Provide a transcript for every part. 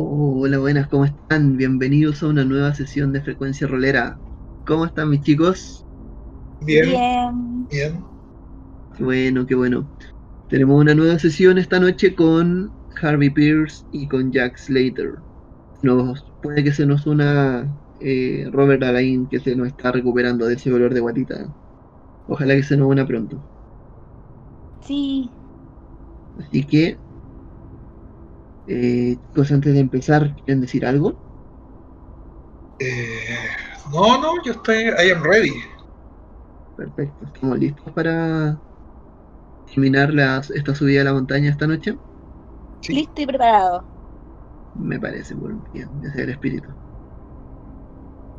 hola, buenas, ¿cómo están? Bienvenidos a una nueva sesión de Frecuencia Rolera. ¿Cómo están mis chicos? Bien, Bien. bien. Qué bueno, qué bueno. Tenemos una nueva sesión esta noche con Harvey Pierce y con Jack Slater. Nos, puede que se nos una eh, Robert Alain, que se nos está recuperando de ese dolor de guatita. Ojalá que se nos una pronto. Sí. Así que, eh, chicos, antes de empezar, ¿quieren decir algo? Eh, no, no, yo estoy. I am ready. Perfecto, estamos listos para terminar las, esta subida a la montaña esta noche. Sí. Listo y preparado. Me parece muy bien, ese es el espíritu.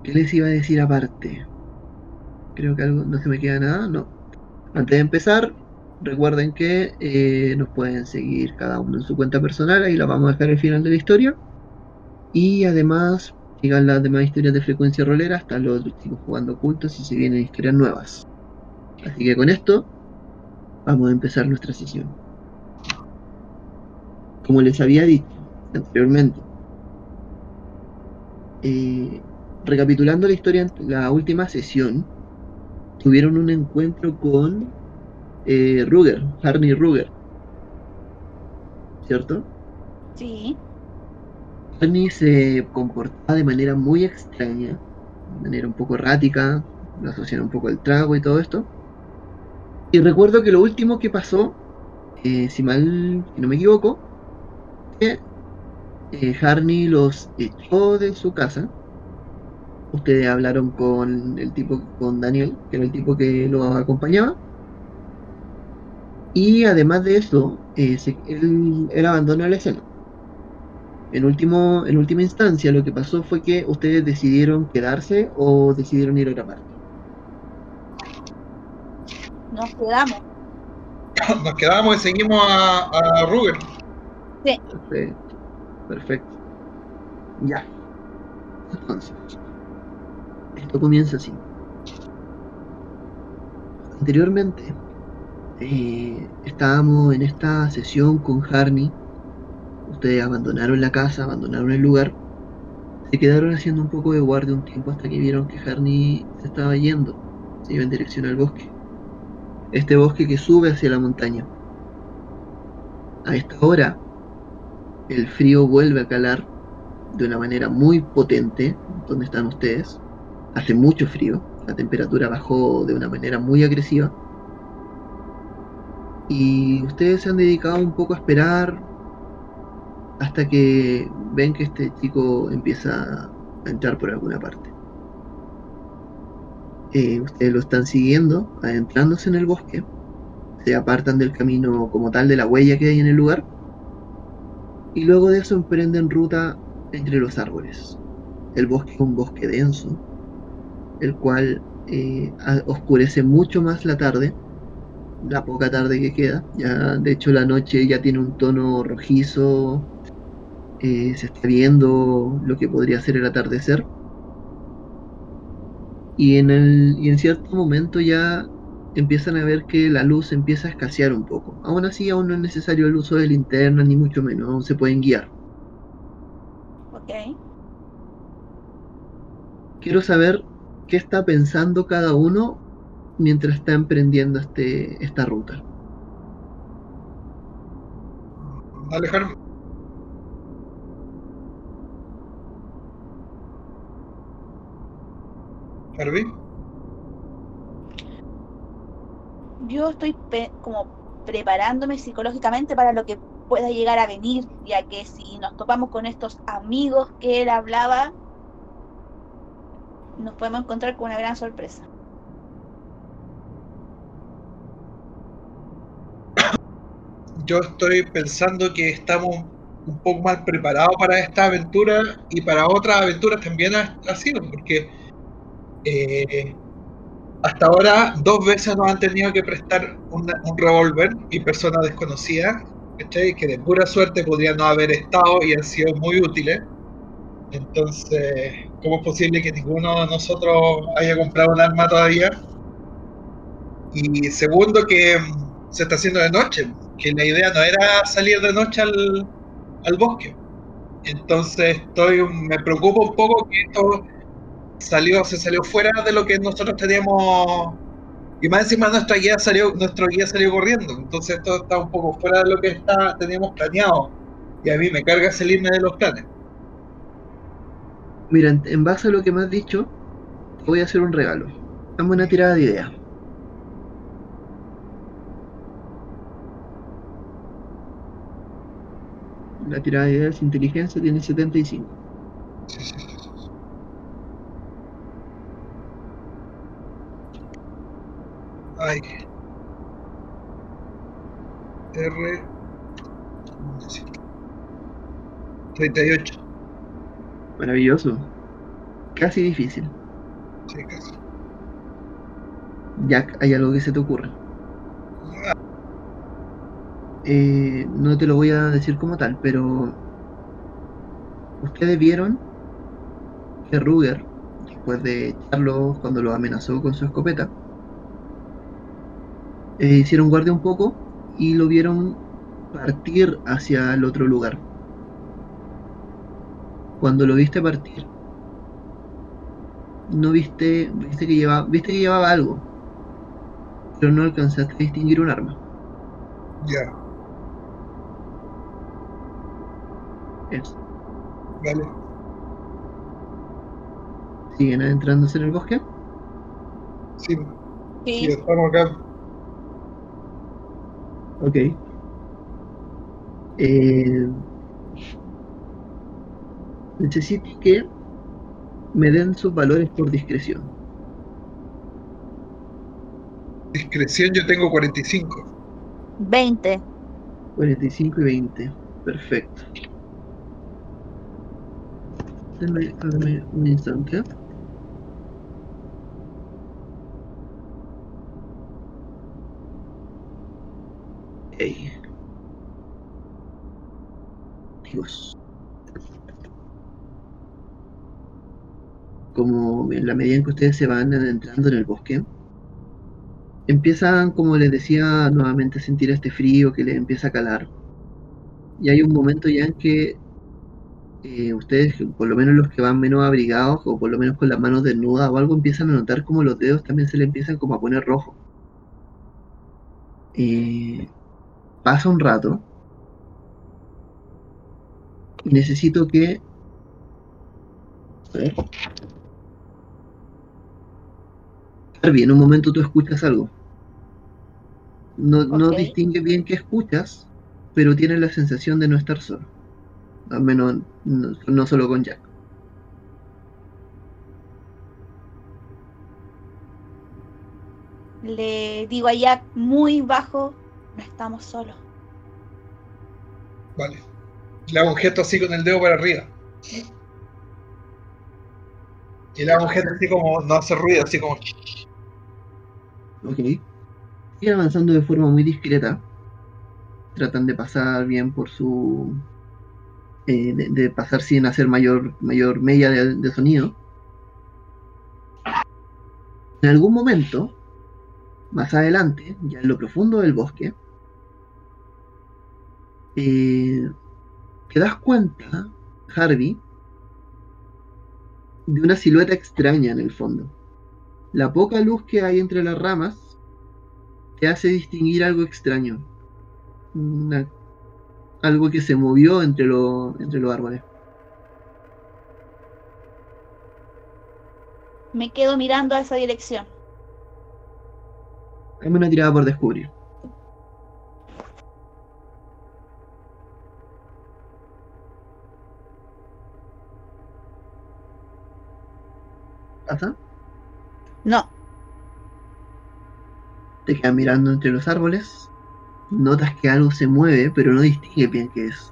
¿Qué les iba a decir aparte? Creo que algo, no se me queda nada, no. Antes de empezar, recuerden que eh, nos pueden seguir cada uno en su cuenta personal, ahí la vamos a dejar al final de la historia. Y además, sigan las demás historias de frecuencia rolera, hasta los chicos jugando ocultos y se vienen historias nuevas. Así que con esto, vamos a empezar nuestra sesión. Como les había dicho anteriormente, eh, recapitulando la historia, la última sesión, tuvieron un encuentro con eh, Ruger, Harney Ruger, ¿cierto? Sí. Harney se comportaba de manera muy extraña, de manera un poco errática, lo asocian un poco al trago y todo esto. Y recuerdo que lo último que pasó, eh, si mal si no me equivoco, que eh, Harney los echó de su casa. Ustedes hablaron con el tipo, con Daniel, que era el tipo que los acompañaba. Y además de eso, eh, se- él, él abandonó la escena. En, último, en última instancia, lo que pasó fue que ustedes decidieron quedarse o decidieron ir a otra parte. Nos quedamos. Nos quedamos y seguimos a, a Ruger. Perfecto. Perfecto. Ya. Entonces, esto comienza así. Anteriormente, eh, estábamos en esta sesión con Harney. Ustedes abandonaron la casa, abandonaron el lugar. Se quedaron haciendo un poco de guardia un tiempo hasta que vieron que Harney se estaba yendo. Se iba en dirección al bosque. Este bosque que sube hacia la montaña. A esta hora, el frío vuelve a calar de una manera muy potente donde están ustedes. Hace mucho frío, la temperatura bajó de una manera muy agresiva. Y ustedes se han dedicado un poco a esperar hasta que ven que este chico empieza a entrar por alguna parte. Eh, ustedes lo están siguiendo, adentrándose en el bosque. Se apartan del camino como tal de la huella que hay en el lugar y luego de eso emprenden ruta entre los árboles. El bosque es un bosque denso, el cual eh, oscurece mucho más la tarde, la poca tarde que queda. Ya, de hecho, la noche ya tiene un tono rojizo, eh, se está viendo lo que podría ser el atardecer. Y en, el, y en cierto momento ya empiezan a ver que la luz empieza a escasear un poco. Aún así, aún no es necesario el uso de linterna, ni mucho menos, aún se pueden guiar. Ok. Quiero saber qué está pensando cada uno mientras está emprendiendo este, esta ruta. Alejar. Harvey. Yo estoy pe- como preparándome psicológicamente para lo que pueda llegar a venir, ya que si nos topamos con estos amigos que él hablaba, nos podemos encontrar con una gran sorpresa. Yo estoy pensando que estamos un poco mal preparados para esta aventura y para otras aventuras también ha, sido, porque eh, hasta ahora dos veces nos han tenido que prestar un revólver y personas desconocidas, ¿cachai? que de pura suerte podrían no haber estado y han sido muy útiles. Entonces, ¿cómo es posible que ninguno de nosotros haya comprado un arma todavía? Y segundo, que mm, se está haciendo de noche, que la idea no era salir de noche al, al bosque. Entonces estoy, me preocupa un poco que esto salió, se salió fuera de lo que nosotros teníamos. Y más encima nuestra guía salió, nuestro guía salió corriendo. Entonces esto está un poco fuera de lo que está, teníamos planeado. Y a mí me carga salirme de los planes. Mira, en base a lo que me has dicho, voy a hacer un regalo. Dame una tirada de idea. La tirada de ideas inteligencia tiene 75. Ay. R. 38. Maravilloso. Casi difícil. Sí, casi. Jack, ¿hay algo que se te ocurra? Eh, no te lo voy a decir como tal, pero ustedes vieron que Ruger, después de echarlo cuando lo amenazó con su escopeta, eh, hicieron guardia un poco y lo vieron partir hacia el otro lugar. Cuando lo viste partir, no viste, viste que llevaba, viste que llevaba algo, pero no alcanzaste a distinguir un arma. Ya. Eso. Vale. ¿Siguen adentrándose en el bosque? Sí, sí, Sí, estamos acá. Ok. Eh, necesito que me den sus valores por discreción. Discreción yo tengo 45. 20. 45 y 20. Perfecto. Dame un instante. Ok. Dios. Como en la medida en que ustedes se van adentrando en el bosque, empiezan, como les decía, nuevamente a sentir este frío que les empieza a calar. Y hay un momento ya en que eh, ustedes, por lo menos los que van menos abrigados, o por lo menos con las manos desnudas o algo, empiezan a notar como los dedos también se le empiezan como a poner rojo. Eh, pasa un rato y necesito que... a ver. Harvey, en un momento tú escuchas algo. No, no distingues bien qué escuchas, pero tienes la sensación de no estar solo. Al menos no, no solo con Jack. Le digo a Jack muy bajo, no estamos solos. Vale. Le hago un gesto así con el dedo para arriba. Y le hago un gesto así como, no hace ruido, así como. Ok. Siguen avanzando de forma muy discreta. Tratan de pasar bien por su. Eh, de, pasar sin hacer mayor, mayor de, de sonido. En algún momento, más adelante, ya en lo profundo del bosque, eh, te das cuenta, Harvey, de una silueta extraña en el fondo. La poca luz que hay entre las ramas te hace distinguir algo extraño. Una- algo que se movió entre, lo- entre los árboles. Me quedo mirando a esa dirección. Dame una tirada por descubrir. ¿Pasa? No, Te quedas mirando entre los árboles. Notas que algo se mueve, pero no distingue bien qué es.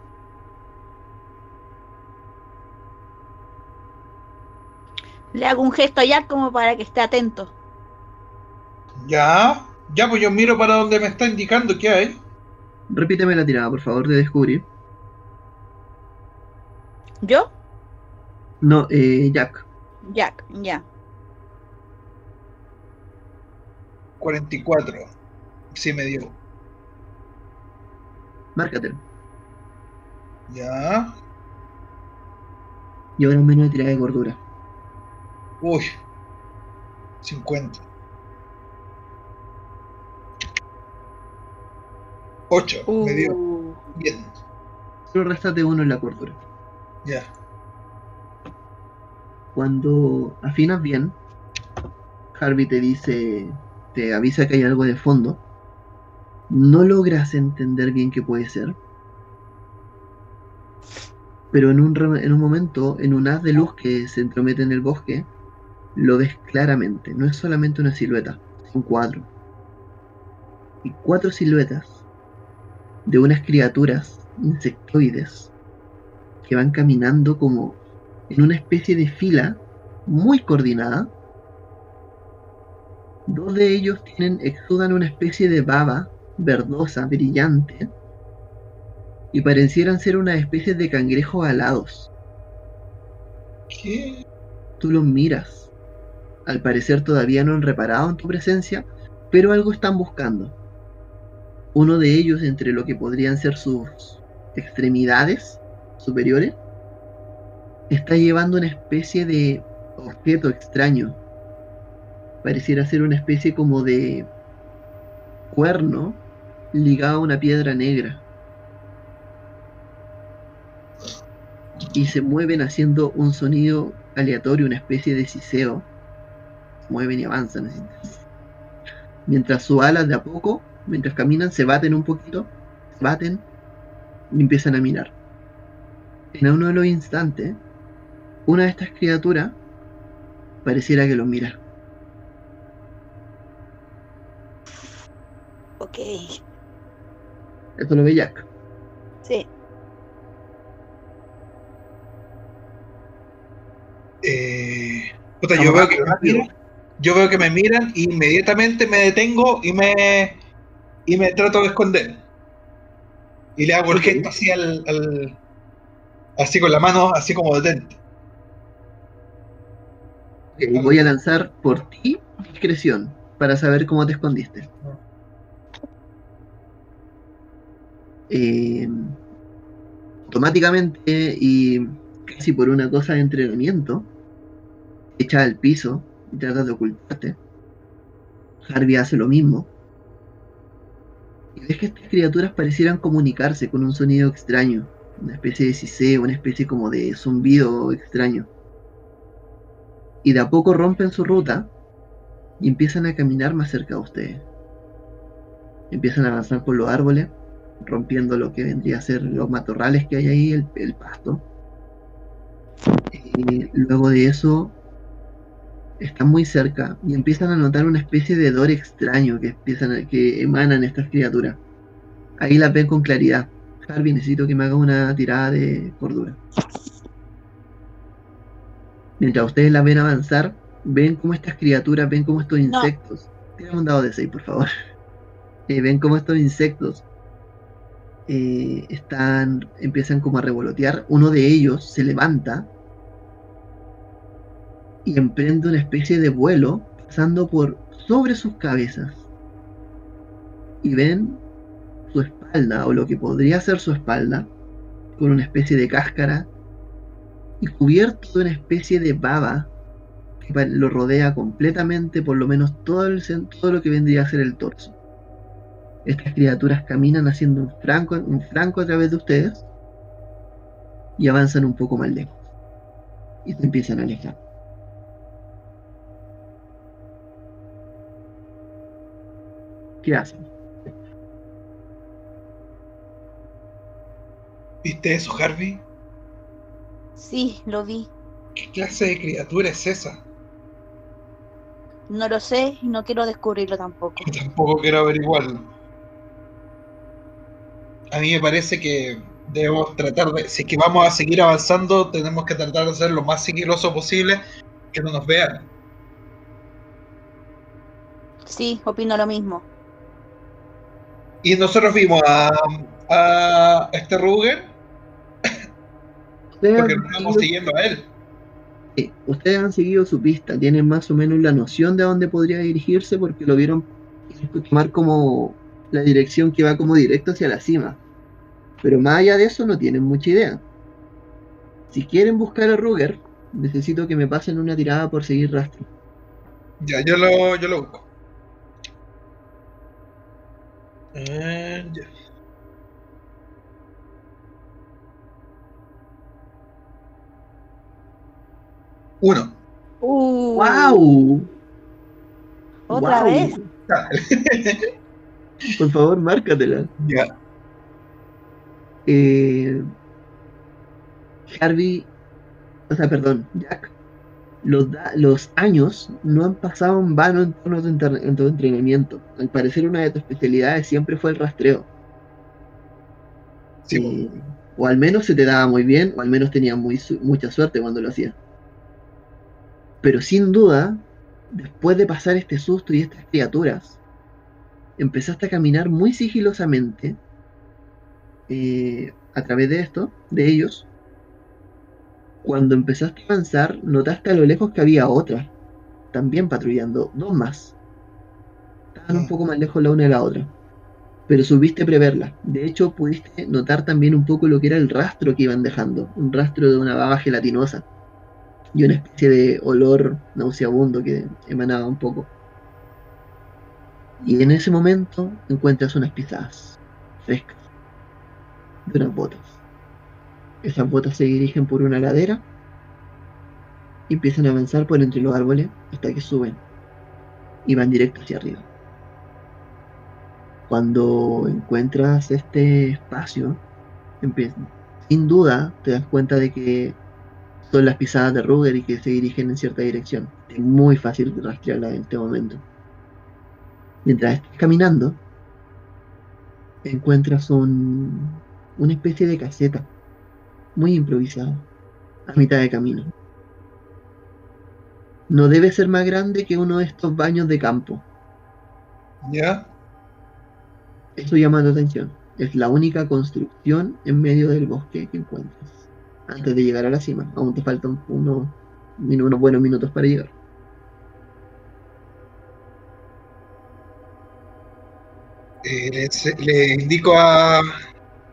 le hago un gesto a Jack como para que esté atento. Ya. Ya, pues yo miro para donde me está indicando qué hay. Repíteme la tirada, por favor, de descubrir. ¿Yo? No, eh, Jack. Jack, ya. 44. Sí me dio. Márcatelo. Ya. Y ahora menos de tirada de cordura. Uy. 50. 8. Me dio. Uh, Bien. Solo restate uno en la cordura. Ya. Cuando afinas bien, Harvey te dice, te avisa que hay algo de fondo. No logras entender bien qué puede ser. Pero en un, en un momento, en un haz de luz que se entromete en el bosque, lo ves claramente. No es solamente una silueta, son cuatro. Y cuatro siluetas de unas criaturas insectoides que van caminando como en una especie de fila muy coordinada. Dos de ellos tienen, exudan una especie de baba verdosa, brillante, y parecieran ser una especie de cangrejos alados. ¿Qué? Tú los miras. Al parecer todavía no han reparado en tu presencia, pero algo están buscando. Uno de ellos, entre lo que podrían ser sus extremidades superiores, está llevando una especie de objeto extraño. Pareciera ser una especie como de cuerno ligado a una piedra negra. Y se mueven haciendo un sonido aleatorio, una especie de siseo. Se mueven y avanzan. Mientras sus alas de a poco, mientras caminan, se baten un poquito, se baten y empiezan a mirar. En uno de los instantes, una de estas criaturas pareciera que los mira. ok. Esto lo ve Jack. Sí. Eh, puta, yo veo, que me miran, yo veo que me miran y inmediatamente me detengo y me y me trato de esconder. Y le hago el gesto así al, al- así con la mano, así como detente. Voy a lanzar por ti discreción para saber cómo te escondiste. Eh, automáticamente y casi por una cosa de entrenamiento, echas al piso y tratas de ocultarte. Harvey hace lo mismo. Y ves que estas criaturas parecieran comunicarse con un sonido extraño, una especie de siseo, una especie como de zumbido extraño y de a poco rompen su ruta y empiezan a caminar más cerca de ustedes. Empiezan a avanzar por los árboles, rompiendo lo que vendría a ser los matorrales que hay ahí, el, el pasto. Y luego de eso están muy cerca y empiezan a notar una especie de hedor extraño que empiezan a- que emanan estas criaturas. Ahí las ven con claridad. Harvey, necesito que me haga una tirada de cordura. Mientras ustedes la ven avanzar, ven cómo estas criaturas, ven cómo estos No. insectos. Tírame un dado de 6, por favor. Eh, ven cómo estos insectos eh, están. empiezan como a revolotear. Uno de ellos se levanta y emprende una especie de vuelo pasando por sobre sus cabezas. Y ven su espalda, o lo que podría ser su espalda, con una especie de cáscara y cubierto de una especie de baba que lo rodea completamente, por lo menos todo, el, todo lo que vendría a ser el torso. Estas criaturas caminan haciendo un franco, un franco a través de ustedes y avanzan un poco más lejos. Y se empiezan a alejar. ¿Qué hacen? ¿Viste eso, Harvey? Sí, lo vi. ¿Qué clase de criatura es esa? No lo sé y no quiero descubrirlo tampoco. Yo tampoco quiero averiguarlo. A mí me parece que debemos tratar de, si es que vamos a seguir avanzando, tenemos que tratar de ser lo más sigiloso posible, que no nos vean. Sí, opino lo mismo. Y nosotros vimos a, a este Ruger, porque nos estamos siguiendo a él. Sí, ustedes han seguido su pista, tienen más o menos la noción de a dónde podría dirigirse porque lo vieron tomar como la dirección que va como directo hacia la cima. Pero más allá de eso no tienen mucha idea. Si quieren buscar a Ruger, necesito que me pasen una tirada por seguir rastro. Ya, yo lo, yo lo busco. Eh, ya. Uno. Uh, ¡Wow! Otra Wow. vez. Por favor, márcatela. ya. Eh, Harvey, o sea, perdón, Jack, los, da- los años no han pasado en vano en torno a tu, inter- en tu entrenamiento. Al parecer, una de tus especialidades siempre fue el rastreo. Sí, Eh, o al menos se te daba muy bien, o al menos tenías muy, su- mucha suerte cuando lo hacías. Pero sin duda, después de pasar este susto y estas criaturas, empezaste a caminar muy sigilosamente eh, a través de esto, de ellos. Cuando empezaste a avanzar, notaste a lo lejos que había otra, también patrullando, dos más. Estaban un poco más lejos la una de la otra pero supiste preverla. De hecho, pudiste notar también un poco lo que era el rastro que iban dejando, un rastro de una baba gelatinosa y una especie de olor nauseabundo que emanaba un poco. Y en ese momento encuentras unas pisadas frescas de unas botas. Esas botas se dirigen por una ladera y empiezan a avanzar por entre los árboles hasta que suben y van directo hacia arriba. Cuando encuentras este espacio, empie- sin duda te das cuenta de que son las pisadas de Ruger y que se dirigen en cierta dirección. Es muy fácil rastrearla en este momento. Mientras estás caminando, encuentras un, una especie de caseta muy improvisada a mitad de camino. No debe ser más grande que uno de estos baños de campo. ya. Eso llama tu atención. Es la única construcción en medio del bosque que encuentras. Antes de llegar a la cima. Aún te faltan unos, unos buenos minutos para llegar. Eh, le, indico a.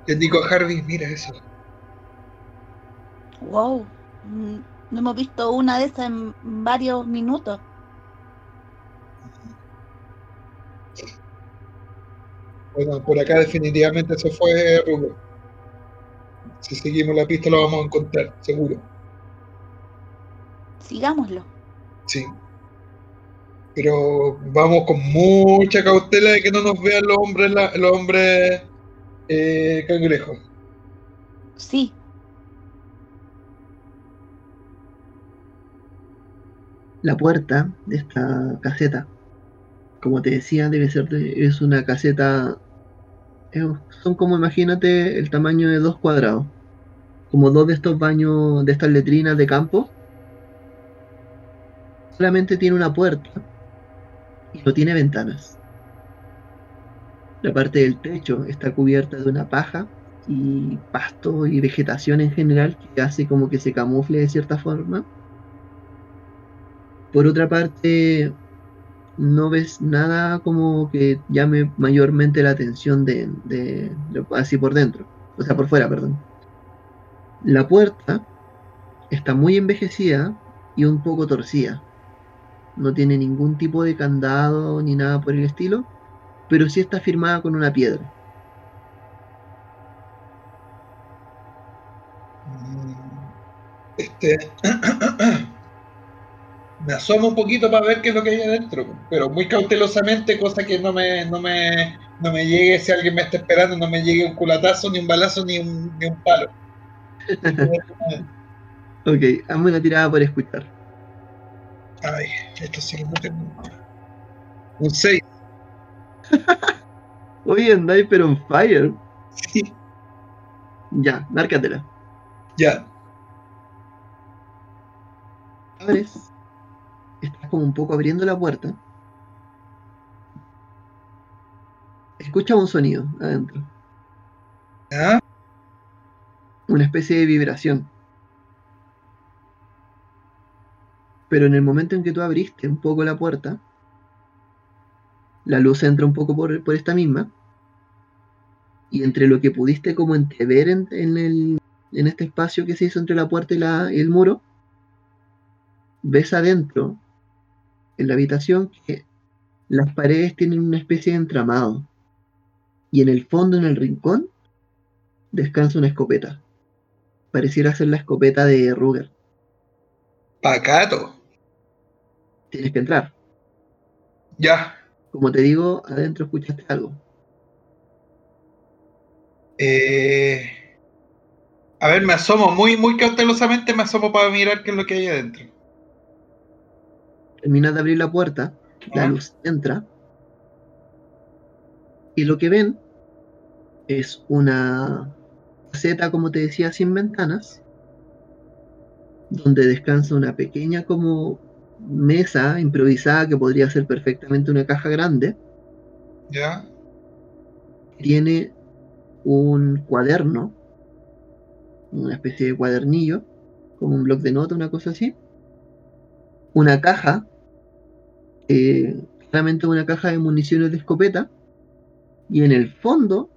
Le indico a Harvey, mira eso. Wow. No hemos visto una de esas en varios minutos. Bueno, por acá definitivamente se fue Rubén. Si seguimos la pista lo vamos a encontrar, seguro. Sigámoslo. Sí. Pero vamos con mucha cautela de que no nos vean los hombres, la- los hombres eh, cangrejos. Sí. La puerta de esta caseta, como te decía, debe ser de- es una caseta. eh, son como imagínate el tamaño de dos cuadrados. Como dos de estos baños, de estas letrinas de campo. Solamente tiene una puerta y no tiene ventanas. La parte del techo está cubierta de una paja y pasto y vegetación en general que hace como que se camufle de cierta forma. Por otra parte, no ves nada como que llame mayormente la atención de, de- de- así por dentro, o sea, por fuera, perdón. La puerta está muy envejecida y un poco torcida. No tiene ningún tipo de candado ni nada por el estilo, pero sí está firmada con una piedra. Este. me asomo un poquito para ver qué es lo que hay adentro, pero muy cautelosamente, cosa que no me, no me, no me llegue, si alguien me está esperando, no me llegue un culatazo, ni un balazo, ni un, ni un palo. Ok, hazme una tirada por escuchar. Ay, esto sí que no tengo. Un 6. Oye, andáis pero on fire. Sí, Ya, márcatela. ya. abres, estás como un poco abriendo la puerta. Escucha un sonido adentro, ¿Ya? una especie de vibración. Pero en el momento en que tú abriste un poco la puerta, la luz entra un poco por, por esta misma, y entre lo que pudiste como entrever en, en el- en este espacio que se hizo entre la puerta y, la, y el muro, ves adentro, en la habitación, que las paredes tienen una especie de entramado. Y en el fondo, en el rincón, descansa una escopeta. Pareciera ser la escopeta de Ruger. Pacato. Tienes que entrar. Ya. Como te digo, adentro escuchaste algo. Eh, a ver, me asomo muy, muy cautelosamente, me asomo para mirar qué es lo que hay adentro. Terminas de abrir la puerta, la luz entra. Y lo que ven es una caseta, como te decía, sin ventanas, donde descansa una pequeña como mesa improvisada que podría ser perfectamente una caja grande. Ya. Tiene un cuaderno, una especie de cuadernillo, como un bloc de nota, una cosa así. Una caja, eh, claramente una caja de municiones de escopeta. Y en el fondo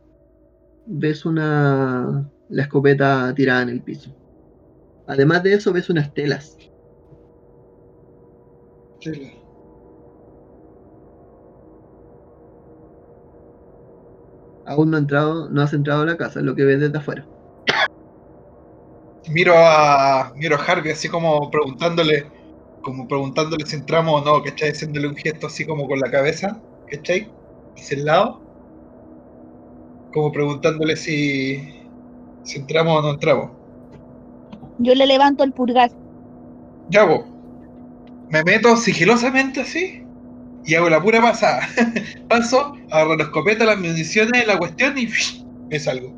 ves una la escopeta tirada en el piso. Además de eso ves unas telas. Chile. Aún no, ha entrado, no has entrado a la casa, es lo que ves desde afuera. Miro a, miro a Harvey así como preguntándole, como preguntándole si entramos o no, ¿cachai? Haciéndole un gesto así como con la cabeza, ¿cachai? Hacia el lado. Como preguntándole si, si entramos o no entramos. Yo le levanto el pulgar. Ya, vos. Me meto sigilosamente así y hago la pura pasada. Paso, agarro la escopeta, las municiones, la cuestión y me salgo.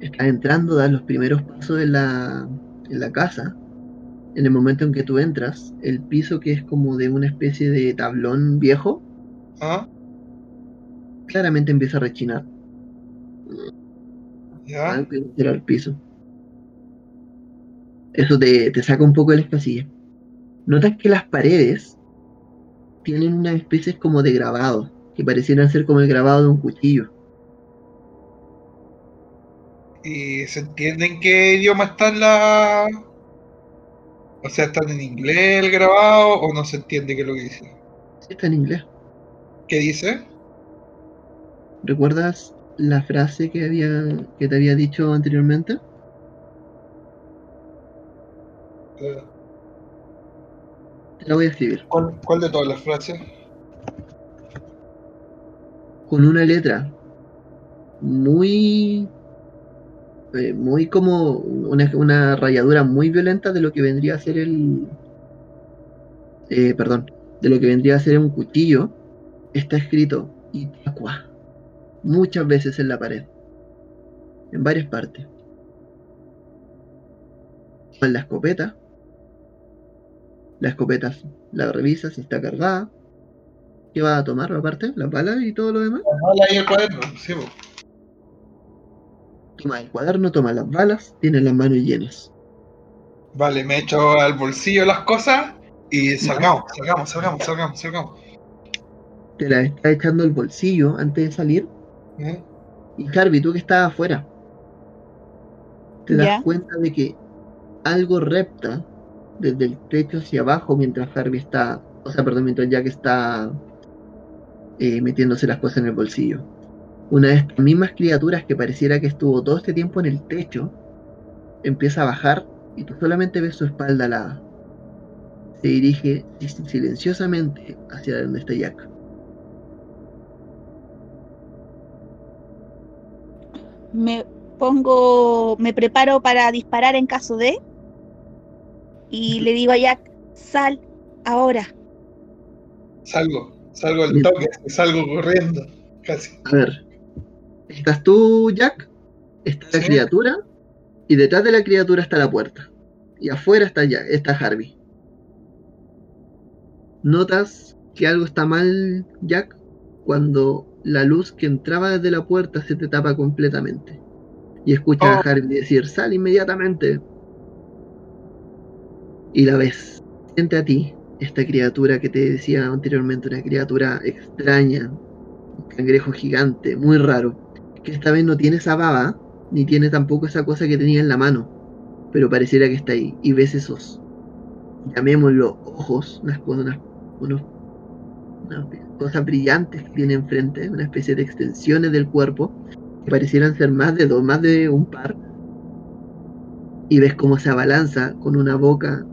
Estás entrando, das los primeros pasos en la, en la casa. En el momento en que tú entras, el piso que es como de una especie de tablón viejo, ¿Ah? claramente empieza a rechinar. ¿Ya? Algo que era el piso. Eso te, te saca un poco de la espacilla. Notas que las paredes tienen una especie como de grabado, que parecieran ser como el grabado de un cuchillo. ¿Y se entiende en qué idioma están la... O sea, ¿están en inglés el grabado o no se entiende qué es lo que dice? Está en inglés. ¿Qué dice? ¿Recuerdas la frase que había que te había dicho anteriormente? Eh, la voy a escribir. ¿Cuál, cuál de todas las frases? Con una letra muy eh, muy como una, una rayadura muy violenta de lo que vendría a ser el eh, perdón de lo que vendría a ser un cuchillo está escrito Itaqua muchas veces en la pared en varias partes en la escopeta la escopeta la revisas si está cargada ¿qué va a tomar aparte? las balas y todo lo demás Hola ahí el cuaderno. Sí, toma el cuaderno toma las balas tiene las manos llenas Vale, me echo al bolsillo las cosas y salgamos, salgamos, salgamos, salgamos, salgamos. te la está echando al bolsillo antes de salir. ¿Eh? Y Harvey, tú que estás afuera, te das Ya. cuenta de que algo repta desde el techo hacia abajo mientras Harvey está, o sea, perdón, mientras Jack está eh, metiéndose las cosas en el bolsillo. Una de estas mismas criaturas que pareciera que estuvo todo este tiempo en el techo, empieza a bajar y tú solamente ves su espalda alada. Se dirige silenciosamente hacia donde está Jack. Me pongo, me preparo para disparar en caso de. Y le digo a Jack, sal ahora. Salgo, salgo al toque, salgo corriendo, casi. A ver, estás tú, Jack, está la Sí. criatura, y detrás de la criatura está la puerta. Y afuera está Jack, está Harvey. Notas que algo está mal, Jack, cuando la luz que entraba desde la puerta se te tapa completamente. Y escuchas Oh. a Harvey decir, sal inmediatamente. Y la ves, frente a ti, esta criatura que te decía anteriormente, una criatura extraña, un cangrejo gigante, muy raro, que esta vez no tiene esa baba, ni tiene tampoco esa cosa que tenía en la mano, pero pareciera que está ahí. Y ves esos, llamémoslo ojos, unas cosas, unas, unas cosas brillantes que tiene enfrente, una especie de extensiones del cuerpo, que parecieran ser más de dos, más de un par. Y ves cómo se abalanza con una boca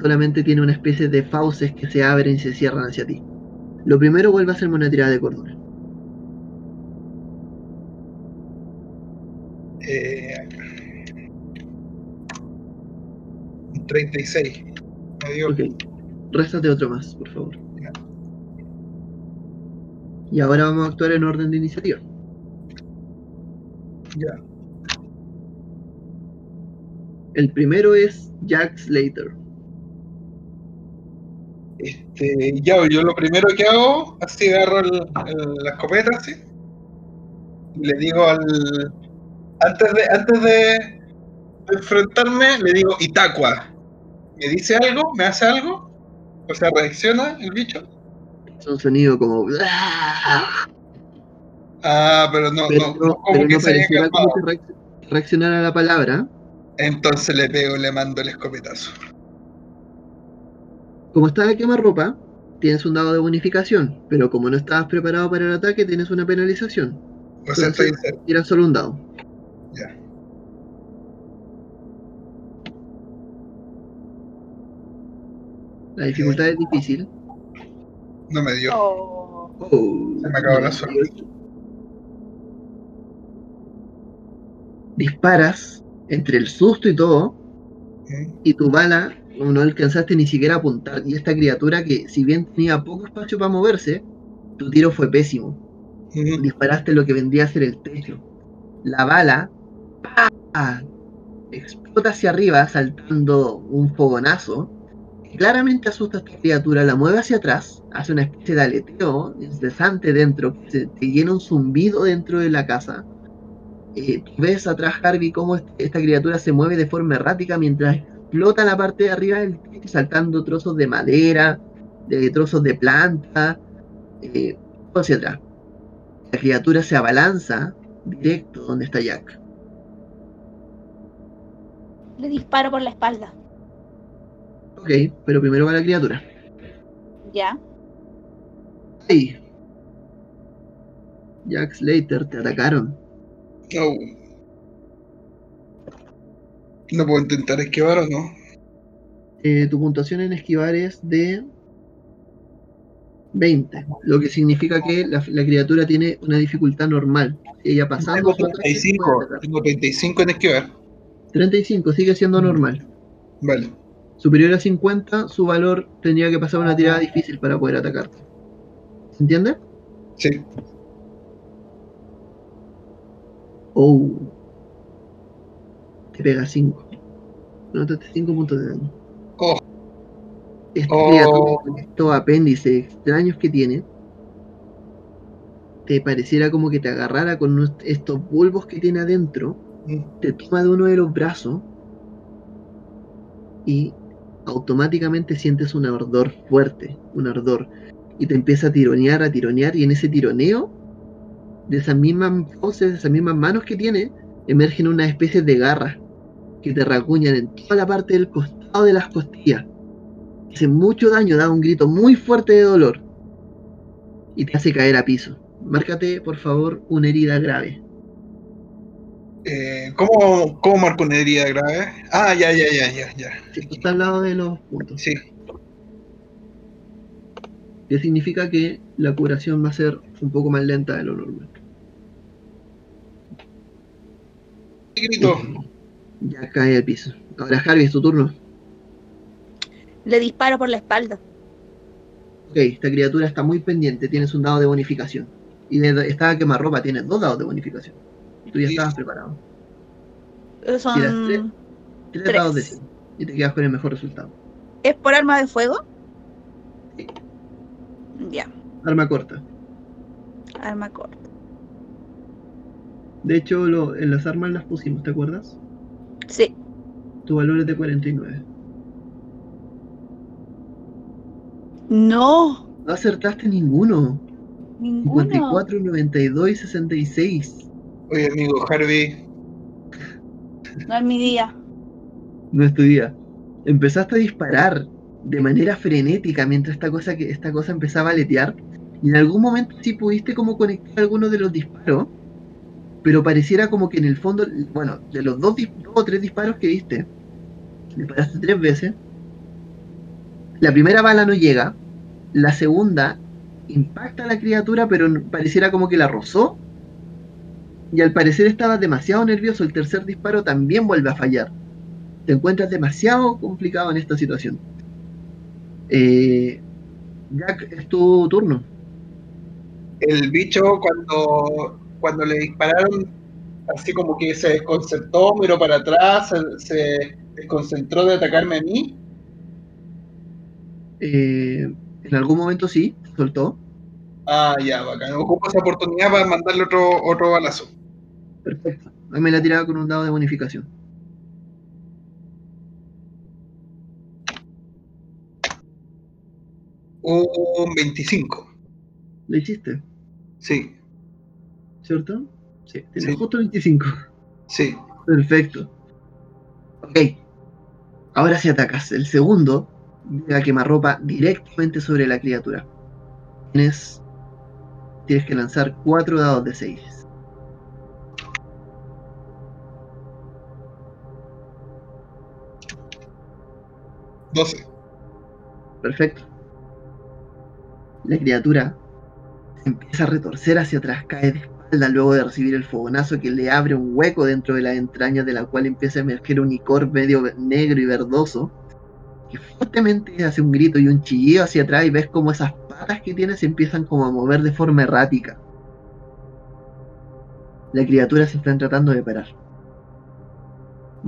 solamente tiene una especie de fauces que se abren y se cierran hacia ti. Lo primero vuelve a hacerme una tirada de cordura. Eh, un 36. Me dio. Ok. Réstate otro más, por favor. Ya. Y ahora vamos a actuar en orden de iniciativa. Ya. El primero es Jack Slater. Este, ya, yo lo primero que hago, así agarro el- el- la escopeta, así. Y le digo al. Antes de, antes de, enfrentarme, le digo Itaqua. ¿Me dice algo? ¿Me hace algo? O sea, reacciona el bicho. Es un sonido como. Ah, pero no, Pero no, no, como que no se haya pareciera como calmado. que reacc- reaccionara a la palabra. Entonces le pego, le mando el escopetazo. Como está de quemarropa, tienes un dado de bonificación. Pero como no estabas preparado para el ataque, tienes una penalización. O sea, solo un dado. Ya. La dificultad es difícil. no me dio. Oh, Oh, Se me acabó la suerte. Disparas entre el susto y todo, y tu bala no alcanzaste ni siquiera a apuntar. Y esta criatura que, si bien tenía poco espacio para moverse, tu tiro fue pésimo. Disparaste lo que vendría a ser el techo. La bala ¡pah! explota hacia arriba, saltando un fogonazo. que Claramente asusta a esta criatura, la mueve hacia atrás, hace una especie de aleteo incesante dentro, que se, te llena un zumbido dentro de la casa. Eh, tú ves atrás, Harvey, cómo este- esta criatura se mueve de forma errática mientras explota la parte de arriba del techo, saltando trozos de madera, de trozos de planta, eh, hacia atrás. La criatura se abalanza directo donde está Jack. le disparo por la espalda. Ok, pero primero va la criatura. Ya. Ahí. Jack Slater, te atacaron. No. ¿No puedo intentar esquivar o no? Eh, tu puntuación en esquivar es de 20, lo que significa que la, la criatura tiene una dificultad normal. Ella pasando Tengo su ataque, puede 35. atacar. Tengo 35 en esquivar. 35 sigue siendo normal. Vale. Superior a 50, su valor tendría que pasar una tirada difícil para poder atacarte. ¿Se entiende? Sí. Oh. Pega 5. Notaste 5 puntos de daño. Oh. Esta Oh. con estos apéndices extraños que tiene, te pareciera como que te agarrara con estos bulbos que tiene adentro, Mm. te toma de uno de los brazos y automáticamente sientes un ardor fuerte, un ardor, y te empieza a tironear, a tironear, y en ese tironeo, de esas mismas fauces, de esas mismas manos que tiene, emergen una especie de garras que te racuñan en toda la parte del costado de las costillas. Hace mucho daño, da un grito muy fuerte de dolor y te hace caer a piso. Márcate, por favor, una herida grave. Eh, ¿cómo, ¿Cómo marco una herida grave? Ah, ya, ya, ya, ya, ya. Esto está al lado de los puntos. Sí. que significa que la curación va a ser un poco más lenta de lo normal. Grito. Ya cae al piso. Ahora Harvey, es tu turno. Le disparo por la espalda. Ok, esta criatura está muy pendiente, tienes un dado de bonificación. Y de, esta quemarropa tienes dos dados de bonificación. Tú ya estabas preparado. Eh, Son. Tres, Tres. dados de 100 y te quedas con el mejor resultado. ¿Es por arma de fuego? Sí. Ya, Arma corta. arma corta. De hecho, lo- en las armas las pusimos, ¿te acuerdas? Sí. Tu valor es de 49. No, No acertaste ninguno. ninguno. 54, 92 y 66. Oye, amigo Harvey. No es mi día. No es tu día. Empezaste a disparar de manera frenética mientras esta cosa, que, esta cosa empezaba a aletear. Y en algún momento sí pudiste como conectar algunos de los disparos. Pero pareciera como que en el fondo, bueno, de los dos, o tres disparos que diste, disparaste tres veces. La primera bala no llega. La segunda impacta a la criatura, pero pareciera como que la rozó. Y al parecer estaba demasiado nervioso. El tercer disparo también vuelve a fallar. Te encuentras demasiado complicado en esta situación. Eh, Jack, es tu turno. El bicho cuando, cuando le dispararon, así como que se desconcertó, miró para atrás, se, se desconcentró de atacarme a mí. Eh, en algún momento sí, soltó. Ah, ya, bacán. Ocupo esa oportunidad para mandarle otro, otro balazo. Perfecto. Me la tiraba con un dado de bonificación. Un 25. ¿Lo hiciste? Sí. ¿Cierto? Sí, tienes Sí. justo 25. Sí. Perfecto. Ok. Ahora sí atacas. El segundo llega a quemarropa directamente sobre la criatura. Tienes, tienes que lanzar 4 dados de 6. Doce. Perfecto. La criatura empieza a retorcer hacia atrás, cae luego de recibir el fogonazo que le abre un hueco dentro de las entrañas de la cual empieza a emerger un icor medio negro y verdoso que fuertemente hace un grito y un chillido hacia atrás y ves como esas patas que tiene se empiezan como a mover de forma errática. La criatura se está tratando de parar.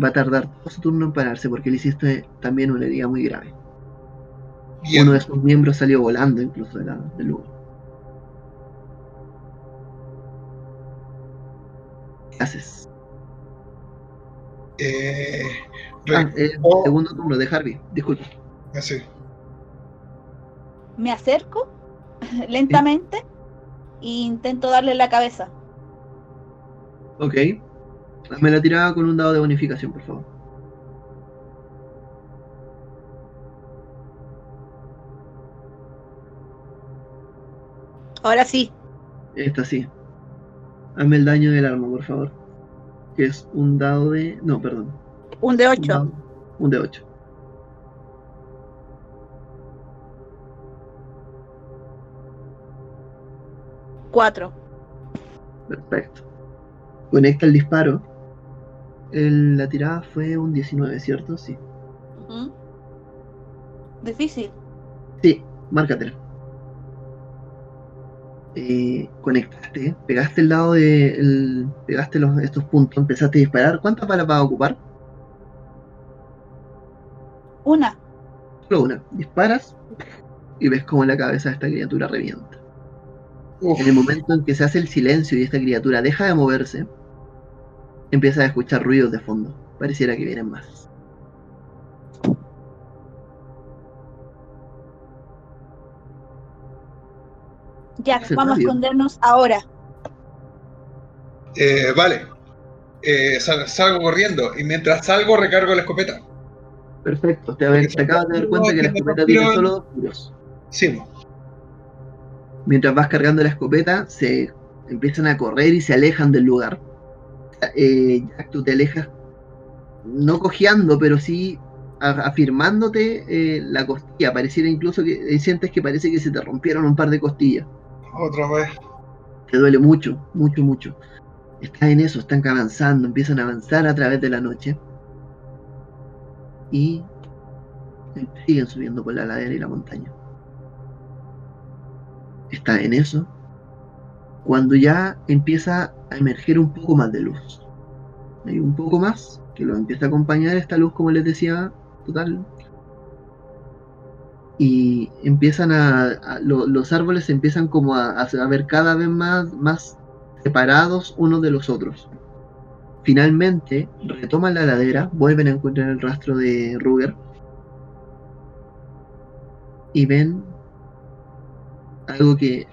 Va a tardar todo su turno en pararse porque le hiciste también una herida muy grave. Uno de sus miembros salió volando incluso de la- del lugar. Haces? Eh, Ah, el oh. segundo turno de Harvey, disculpa. así. Me acerco lentamente e intento darle la cabeza. Ok. Me la tiraba con un dado de bonificación, por favor. Ahora sí. Esta sí. Hazme el daño del arma, por favor. Que es un dado de. No, perdón. Un de Un, 8. dado- un de 8. Cuatro. Perfecto. Conecta el disparo. El- la tirada fue un 19, ¿cierto? Sí. Ujú. Difícil. Sí, márcatela. Eh, conectaste, pegaste el lado de. el- pegaste los, estos puntos, empezaste a disparar. ¿Cuántas balas vas a ocupar? Una. Solo una. Disparas y ves cómo la cabeza de esta criatura revienta. Uf, En el momento en que se hace el silencio y esta criatura deja de moverse, empiezas a escuchar ruidos de fondo. Pareciera que vienen más. Ya, vamos a escondernos ahora. eh, vale. Eh, sal- salgo corriendo y mientras salgo recargo la escopeta. Perfecto. Te, te acabas de dar cuenta que la escopeta tiene solo dos tiros. Sí. Mientras vas cargando la escopeta, se empiezan a correr y se alejan del lugar. Eh, Jack, tú te alejas, no cojeando, pero sí a- afirmándote eh, la costilla. Pareciera incluso que eh, sientes que parece que se te rompieron un par de costillas. Otra vez. Te duele mucho, mucho, mucho. Estás en eso, están avanzando, empiezan a avanzar a través de la noche. Y siguen subiendo por la ladera y la montaña. Está en eso. Cuando ya empieza a emerger un poco más de luz. Hay un poco más que lo empieza a acompañar esta luz, como les decía, total. Y empiezan a, a- lo- los árboles empiezan como a, a a ver cada vez más, más separados unos de los otros. Finalmente retoman la ladera, vuelven a encontrar el rastro de Ruger y ven algo que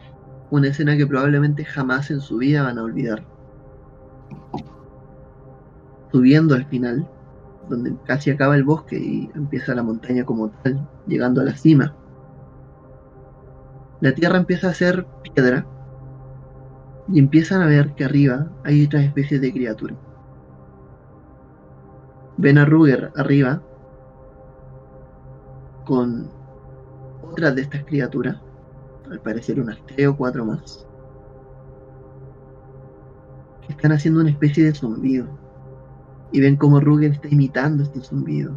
una escena que probablemente jamás en su vida van a olvidar. subiendo al final, donde casi acaba el bosque y empieza la montaña como tal, llegando a la cima. La tierra empieza a ser piedra y empiezan a ver que arriba hay otras especies de criaturas. Ven a Ruger arriba con otras de estas criaturas, al parecer unas tres o cuatro más, que están haciendo una especie de zumbido. Y ven como Ruger está imitando este zumbido.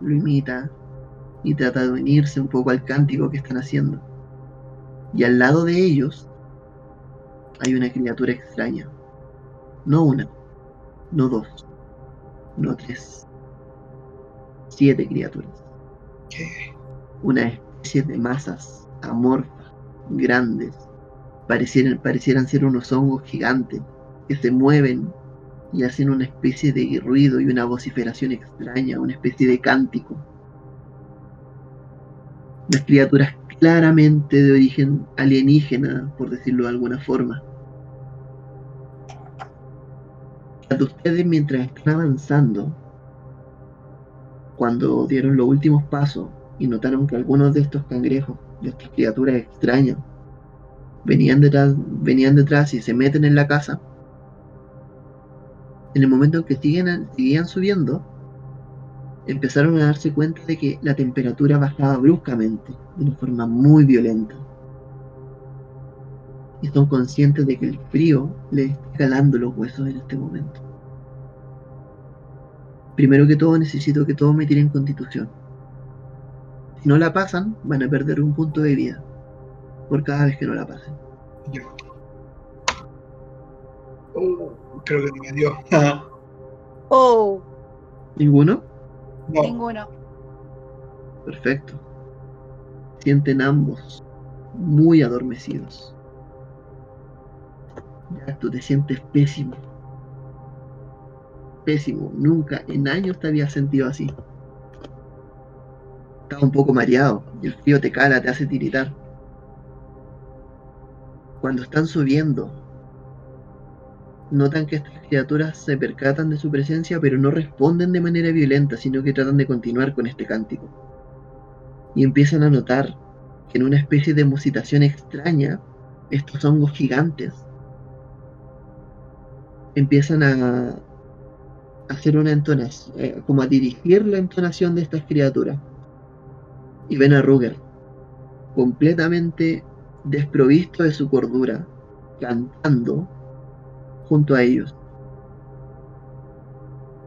Lo imita y trata de unirse un poco al cántico que están haciendo. Y al lado de ellos hay una criatura extraña. No una, no dos, no tres. Siete criaturas. Una especie de masas amorfas, grandes. Parecieran, parecieran ser unos hongos gigantes que se mueven y hacen una especie de ruido y una vociferación extraña, una especie de cántico. Las criaturas claramente de origen alienígena, por decirlo de alguna forma. de ustedes mientras están avanzando, cuando dieron los últimos pasos y notaron que algunos de estos cangrejos, de estas criaturas extrañas, venían detrás, venían detrás y se meten en la casa, en el momento en que siguen, seguían subiendo, empezaron a darse cuenta de que la temperatura bajaba bruscamente, de una forma muy violenta. Y son conscientes de que el frío les está calando los huesos en este momento. Primero que todo necesito que todos me tiren constitución. Si no la pasan, van a perder un punto de vida. Por cada vez que no la pasen. Yo. Oh, creo que me dio. Oh, ¿Ninguno? No, ninguno. Perfecto. Sienten ambos muy adormecidos. Ya tú te sientes pésimo. Pésimo. Nunca en años te había sentido así. Estás un poco mareado y el frío te cala, te hace tiritar. Cuando están subiendo, notan que estas criaturas se percatan de su presencia, pero no responden de manera violenta, sino que tratan de continuar con este cántico. Y empiezan a notar que en una especie de musitación extraña, estos hongos gigantes empiezan a hacer una entonación, eh, como a dirigir la entonación de estas criaturas. Y ven a Ruger, completamente desprovisto de su cordura, cantando junto a ellos.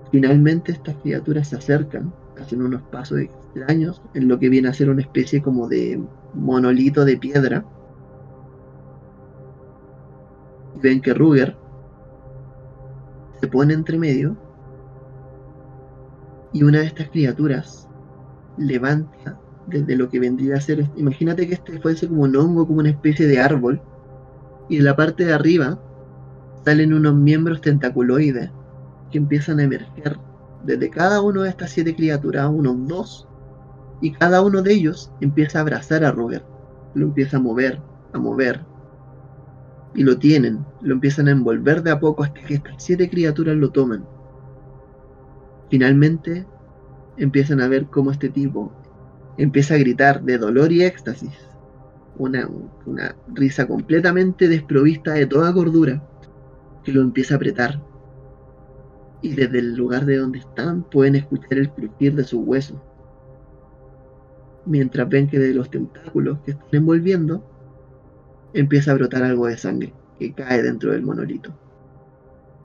Finalmente estas criaturas se acercan, hacen unos pasos extraños en lo que viene a ser una especie como de monolito de piedra. Ven que Ruger se pone entre medio y una de estas criaturas levanta desde lo que vendría a ser, imagínate que este fuese como un hongo, como una especie de árbol, y de la parte de arriba salen unos miembros tentaculoides que empiezan a emerger. Desde cada una de estas siete criaturas, unos dos, y cada uno de ellos empieza a abrazar a Robert, lo empieza a mover, a mover, y lo tienen, lo empiezan a envolver de a poco hasta que estas siete criaturas lo toman. Finalmente empiezan a ver cómo este tipo empieza a gritar de dolor y éxtasis, una, una risa completamente desprovista de toda cordura que lo empieza a apretar. Y desde el lugar de donde están pueden escuchar el crujir de sus huesos. Mientras ven que de los tentáculos que están envolviendo empieza a brotar algo de sangre que cae dentro del monolito.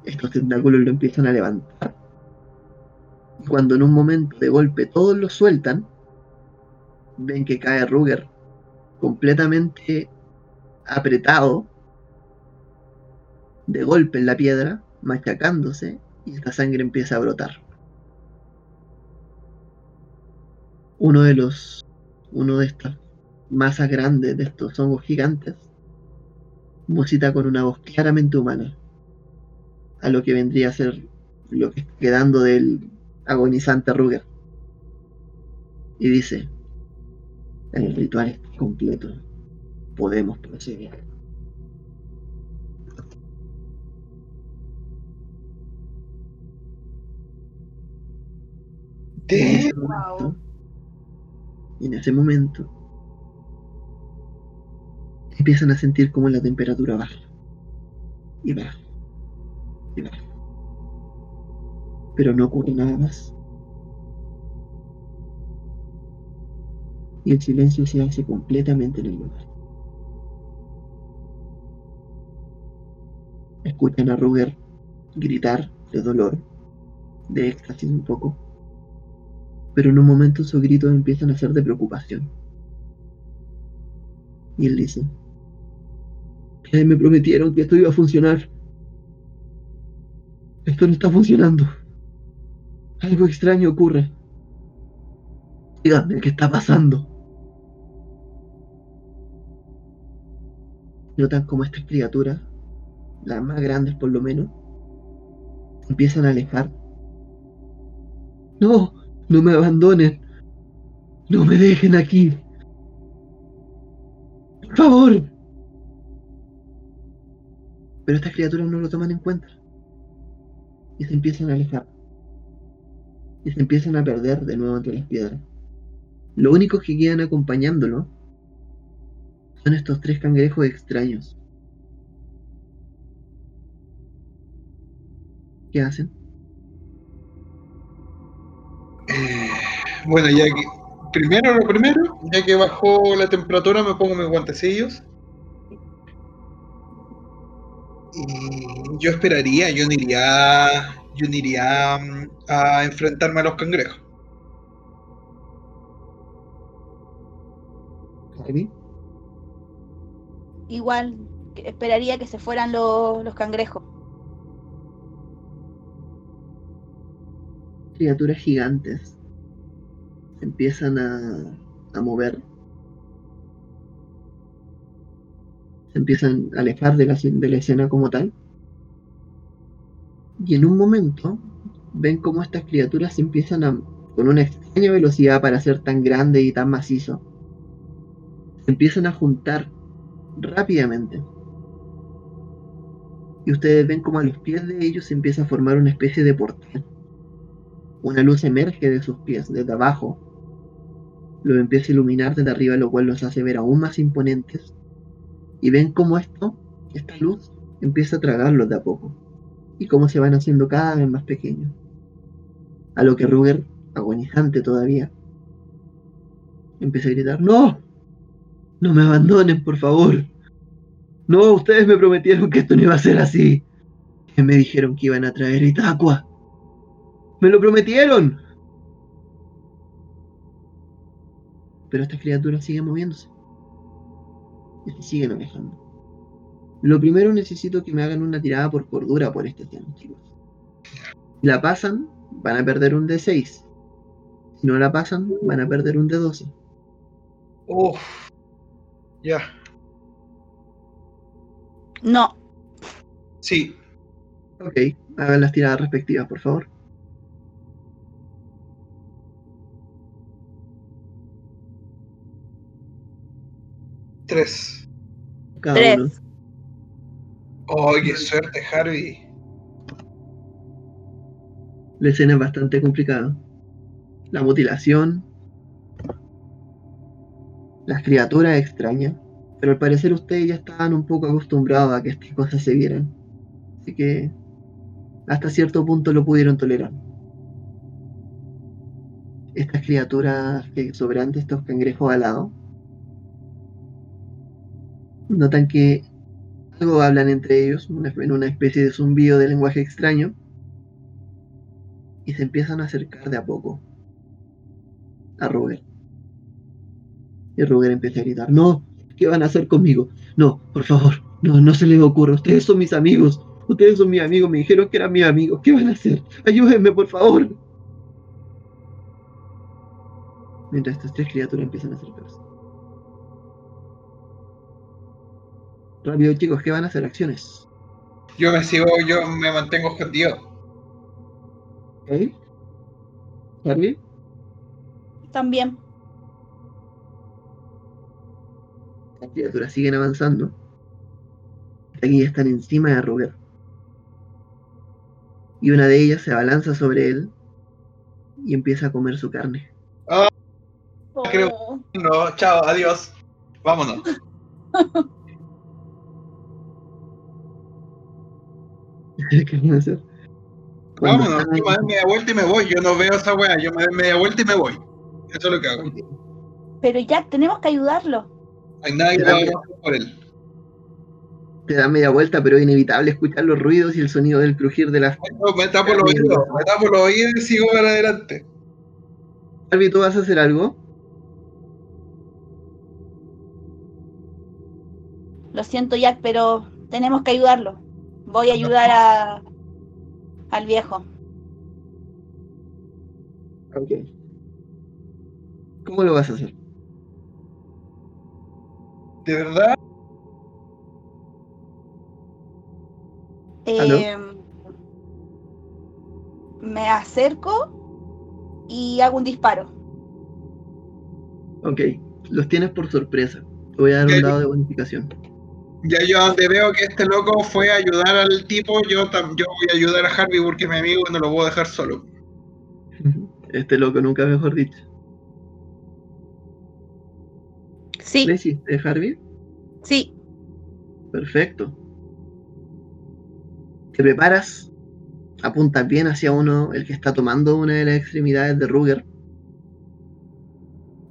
Estos tentáculos lo empiezan a levantar. Y cuando en un momento de golpe todos lo sueltan, ven que cae Ruger completamente apretado de golpe en la piedra, machacándose, y esta sangre empieza a brotar. Uno de los. Uno de estas masas grandes, de estos hongos gigantes, musita con una voz claramente humana. A lo que vendría a ser lo que está quedando del agonizante Ruger. Y dice: El ritual está completo. Podemos proceder. ¿Qué? ese momento, en ese momento, empiezan a sentir como la temperatura baja. Y baja. Y baja. Pero no ocurre nada más. Y el silencio se hace completamente en el lugar. Escuchan a Ruger gritar de dolor, de éxtasis un poco. Pero en un momento sus gritos empiezan a ser de preocupación. Y él dice, Ustedes me prometieron que esto iba a funcionar. Esto no está funcionando. Algo extraño ocurre. Díganme qué está pasando. Notan como estas criaturas, las más grandes por lo menos, empiezan a alejar. No, no me abandonen. No me dejen aquí. Por favor. Pero estas criaturas no lo toman en cuenta. Y se empiezan a alejar. Y se empiezan a perder de nuevo entre las piedras. Lo único que quedan acompañándolo son estos tres cangrejos extraños. ¿Qué hacen? Eh, bueno, ya que. Primero lo primero, ya que bajó la temperatura, me pongo mis guantecillos. Y yo esperaría, yo no iría. Yo no iría mm, a enfrentarme a los cangrejos. Harvey? Igual que esperaría que se fueran los, los cangrejos. Criaturas gigantes se empiezan a, mover. Se empiezan a alejar de la, de la escena como tal. Y en un momento ven cómo estas criaturas se empiezan a, con una extraña velocidad para ser tan grande y tan macizo, se empiezan a juntar rápidamente. Y ustedes ven como a los pies de ellos se empieza a formar una especie de portal. Una luz emerge de sus pies desde abajo. Lo empieza a iluminar desde arriba, lo cual los hace ver aún más imponentes. Y ven cómo esto, esta luz, empieza a tragarlos de a poco. Y cómo se van haciendo cada vez más pequeños. A lo que Ruger, agonizante todavía, empieza a gritar, ¡No! ¡No me abandonen, por favor! No, ustedes me prometieron que esto no iba a ser así. Que me dijeron que iban a traer Itaqua. ¡Me lo prometieron! Pero estas criaturas siguen moviéndose. Y se siguen alejando. Lo primero necesito que me hagan una tirada por cordura por este tema, chicos. Si la pasan, van a perder un D6. Si no la pasan, van a perder un D12. Uf. Ya. No, Sí. Ok, hagan las tiradas respectivas, por favor. Tres. Cada Tres. uno. Oh, qué suerte, Harvey. La escena es bastante complicada. La mutilación. Las criaturas extrañas. Pero al parecer ustedes ya estaban un poco acostumbrados a que estas cosas se vieran. Así que hasta cierto punto lo pudieron tolerar. Estas criaturas que sobrantes, estos cangrejos alados, notan que algo hablan entre ellos, una- en una especie de zumbido de lenguaje extraño, y se empiezan a acercar de a poco a Ruger. Y Ruger empieza a gritar, no, ¿qué van a hacer conmigo? No, por favor, no, no se les ocurra, ustedes son mis amigos, ustedes son mis amigos, me dijeron que eran mis amigos, ¿qué van a hacer? Ayúdenme, por favor. Mientras estas tres criaturas empiezan a acercarse. Rápido, chicos, ¿qué van a hacer? Acciones. Yo me sigo, yo me mantengo escondido. ¿Ok? ¿Harvey? también. Las criaturas siguen avanzando. Aquí están encima de Ruger. Y una de ellas se abalanza sobre él y empieza a comer su carne. creo- Oh, No, chao, adiós. Vámonos. ¿Qué van a hacer? Cuando Vámonos. están- Yo me doy media vuelta y me voy. Yo no veo esa weá. Yo me doy media vuelta y me voy. Eso es lo que hago. Pero Jack, tenemos que ayudarlo. Hay nada que por él. Te da media vuelta, pero es inevitable escuchar los ruidos y el sonido del crujir de las. No, me tapo los oídos. Me tapo los oídos y sigo para adelante. Harvey, ¿tú vas a hacer algo? Lo siento, Jack, pero tenemos que ayudarlo. Voy a ayudar a, al viejo. Ok. ¿Cómo lo vas a hacer? De verdad. Eh, me acerco y hago un disparo. Ok. Los tienes por sorpresa. Te voy a dar un dado de bonificación. Ya yo donde veo que este loco fue a ayudar al tipo, yo, yo voy a ayudar a Harvey porque es mi amigo y no lo puedo dejar solo. Este loco, nunca mejor dicho. Sí, ¿Le hiciste, Harvey? sí. Perfecto. Te preparas, apuntas bien hacia uno, el que está tomando una de las extremidades de Ruger,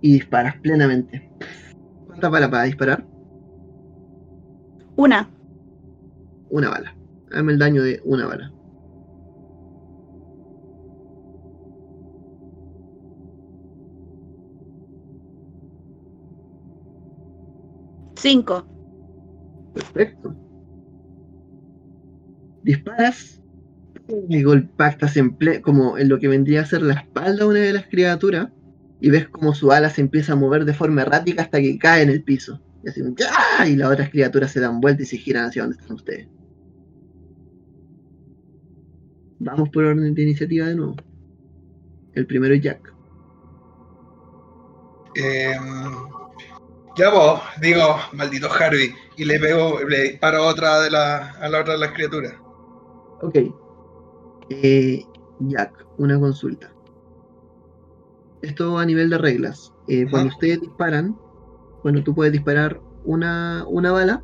y disparas plenamente. ¿Cuántas balas para disparar? Una. Una bala. Dame el daño de una bala. Cinco. Perfecto. Disparas y golpactas en ple- como en lo que vendría a ser la espalda de una de las criaturas y ves como su ala se empieza a mover de forma errática hasta que cae en el piso. Y, así, ¡ah! y las otras criaturas se dan vuelta y se giran hacia donde están ustedes. Vamos por orden de iniciativa de nuevo. El primero es Jack. Eh, ya vos, digo, maldito Harvey, y le pego, le disparo otra de la, a la otra de las criaturas. Ok. Eh, Jack, una consulta. Esto a nivel de reglas. Eh. Cuando ustedes disparan, bueno, tú puedes disparar una, una bala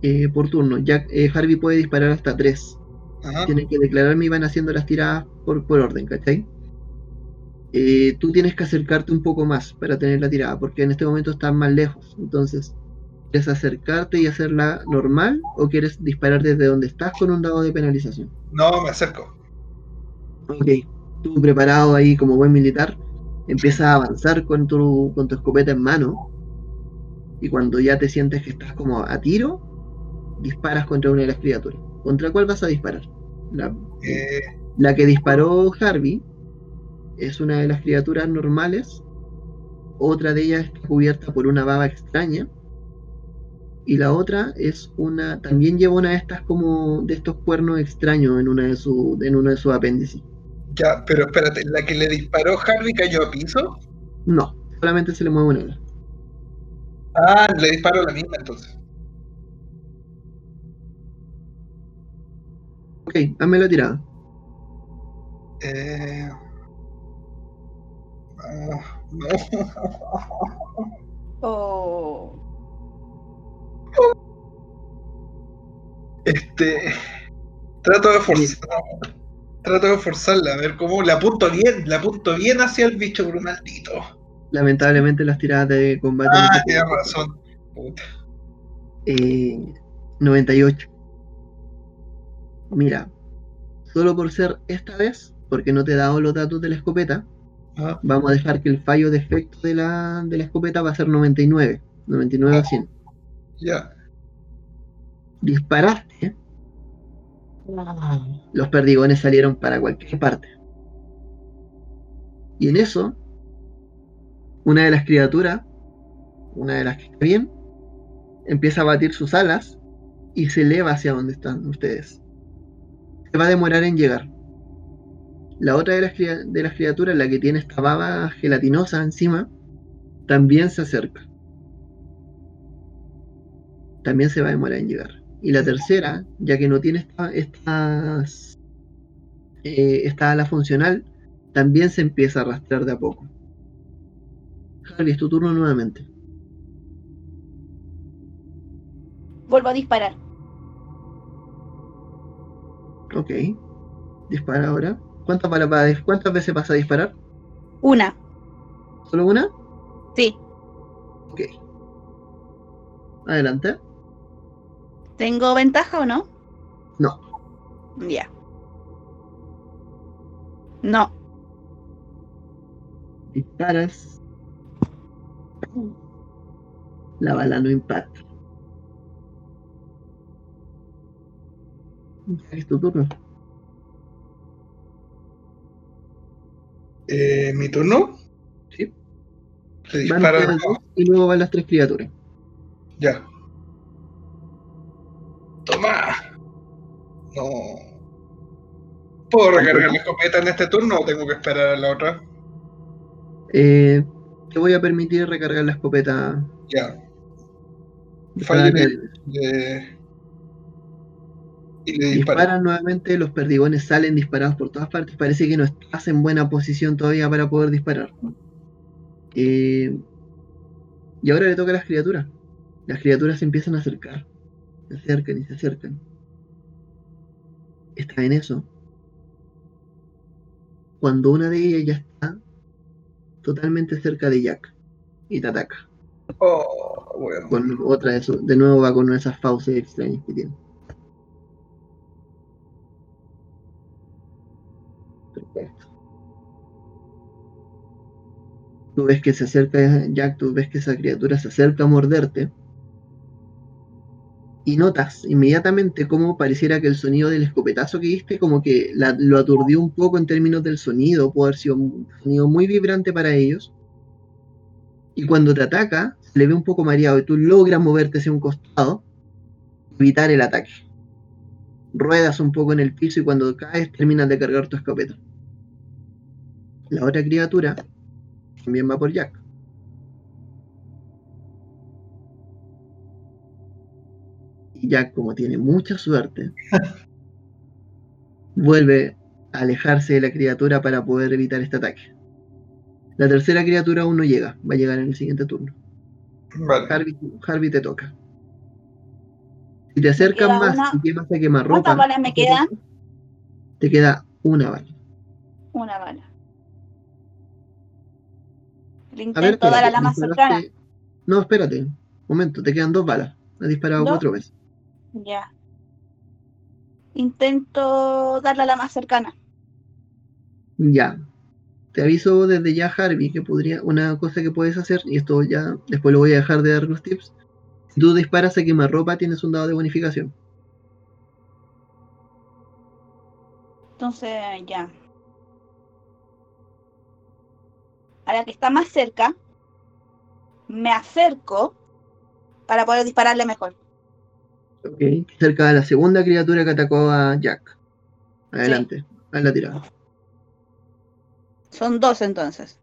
eh, por turno. Jack, eh, Harvey puede disparar hasta tres. ajá. Tienen que declararme y van haciendo las tiradas por, por orden, ¿cachai? Eh, tú tienes que acercarte un poco más para tener la tirada, porque en este momento estás más lejos. Entonces, ¿quieres acercarte y hacerla normal o quieres disparar desde donde estás con un dado de penalización? No, me acerco. Ok, tú preparado ahí como buen militar, empiezas a avanzar con tu, con tu escopeta en mano y cuando ya te sientes que estás como a tiro, disparas contra una de las criaturas. ¿Contra cuál vas a disparar? La, Eh, la que disparó Harvey es una de las criaturas normales, otra de ellas está cubierta por una baba extraña y la otra es una, también lleva una de estas como de estos cuernos extraños en una de su, en uno de sus apéndices. Ya, pero espérate, ¿la que le disparó Harvey cayó a piso? No, solamente se le mueve una ala. Ah, le disparó la misma entonces. Ok, hazme la tirada. Eh... ah, no. Oh. Este. Trato de forzar. Trato de forzarla, a ver cómo la apunto bien, la apunto bien hacia el bicho, pero maldito. Lamentablemente las tiradas de combate... no Ah, se tienes razón. Puta. Eh, 98. Mira, solo por ser esta vez, porque no te he dado los datos de la escopeta, Ah, vamos a dejar que el fallo de efecto de la, de la escopeta va a ser 99. 99 a 100. ya. Disparaste. Los perdigones salieron para cualquier parte. Y en eso, una de las criaturas, una de las que está bien, empieza a batir sus alas y se eleva hacia donde están ustedes. Se va a demorar en llegar. La otra de las, criaturas, la que tiene esta baba gelatinosa encima, también se acerca. También se va a demorar en llegar. Y la tercera, ya que no tiene esta- estas eh, está la funcional, también se empieza a arrastrar de a poco. Harvey, es tu turno nuevamente. Vuelvo a disparar. Ok. Dispara ahora. ¿Cuántas, balas va a- ¿Cuántas veces vas a disparar? Una. ¿Solo una? Sí. Ok. Adelante. ¿Tengo ventaja o no? No. Ya. No. Disparas. La bala no impacta. Es tu turno. Eh, ¿Mi turno? Sí. Le Van dispara. ustedes dos y luego van las tres criaturas. Ya. Toma. No. ¿Puedo recargar la escopeta en este turno o tengo que esperar a la otra? Eh, te voy a permitir recargar la escopeta. Ya. que. Y le disparan nuevamente, los perdigones salen disparados por todas partes. Parece que no estás en buena posición todavía para poder disparar. Eh, y ahora le toca a las criaturas. Las criaturas se empiezan a acercar. Se acercan y se acercan. Está en eso. Cuando una de ellas ya está totalmente cerca de Jack y te ataca. Oh, bueno. Con otra de, su- de nuevo va con una de esas fauces extrañas que tiene. Perfecto. Tú ves que se acerca Jack, tú ves que esa criatura se acerca a morderte. Y notas inmediatamente cómo pareciera que el sonido del escopetazo que diste como que lo aturdió un poco en términos del sonido, puede haber sido un sonido muy vibrante para ellos. Y cuando te ataca, se le ve un poco mareado y tú logras moverte hacia un costado, evitar el ataque. Ruedas un poco en el piso y cuando caes terminas de cargar tu escopeta. La otra criatura también va por Jack. Y Jack, como tiene mucha suerte, vuelve a alejarse de la criatura para poder evitar este ataque. La tercera criatura aún no llega, va a llegar en el siguiente turno. Vale. Harvey, Harvey te toca. Si te acercan queda más una- y quemas a quemar ¿Cuántas ropa, balas me quedan? te queda una bala. Una bala. Le A ver, dar a la más cercana. No, espérate. Un momento, te quedan dos balas. Has disparado ¿Dos? cuatro veces. Ya. Intento darle a la más cercana. Ya. Te aviso desde ya, Harvey, que podría. Una cosa que puedes hacer, y esto ya después lo voy a dejar de dar los tips. Si tú disparas a quemarropa, tienes un dado de bonificación. Entonces, ya. A la que está más cerca, me acerco para poder dispararle mejor. Ok. Cerca de la segunda criatura que atacó a Jack. Adelante. Haz la tirada. Son dos entonces.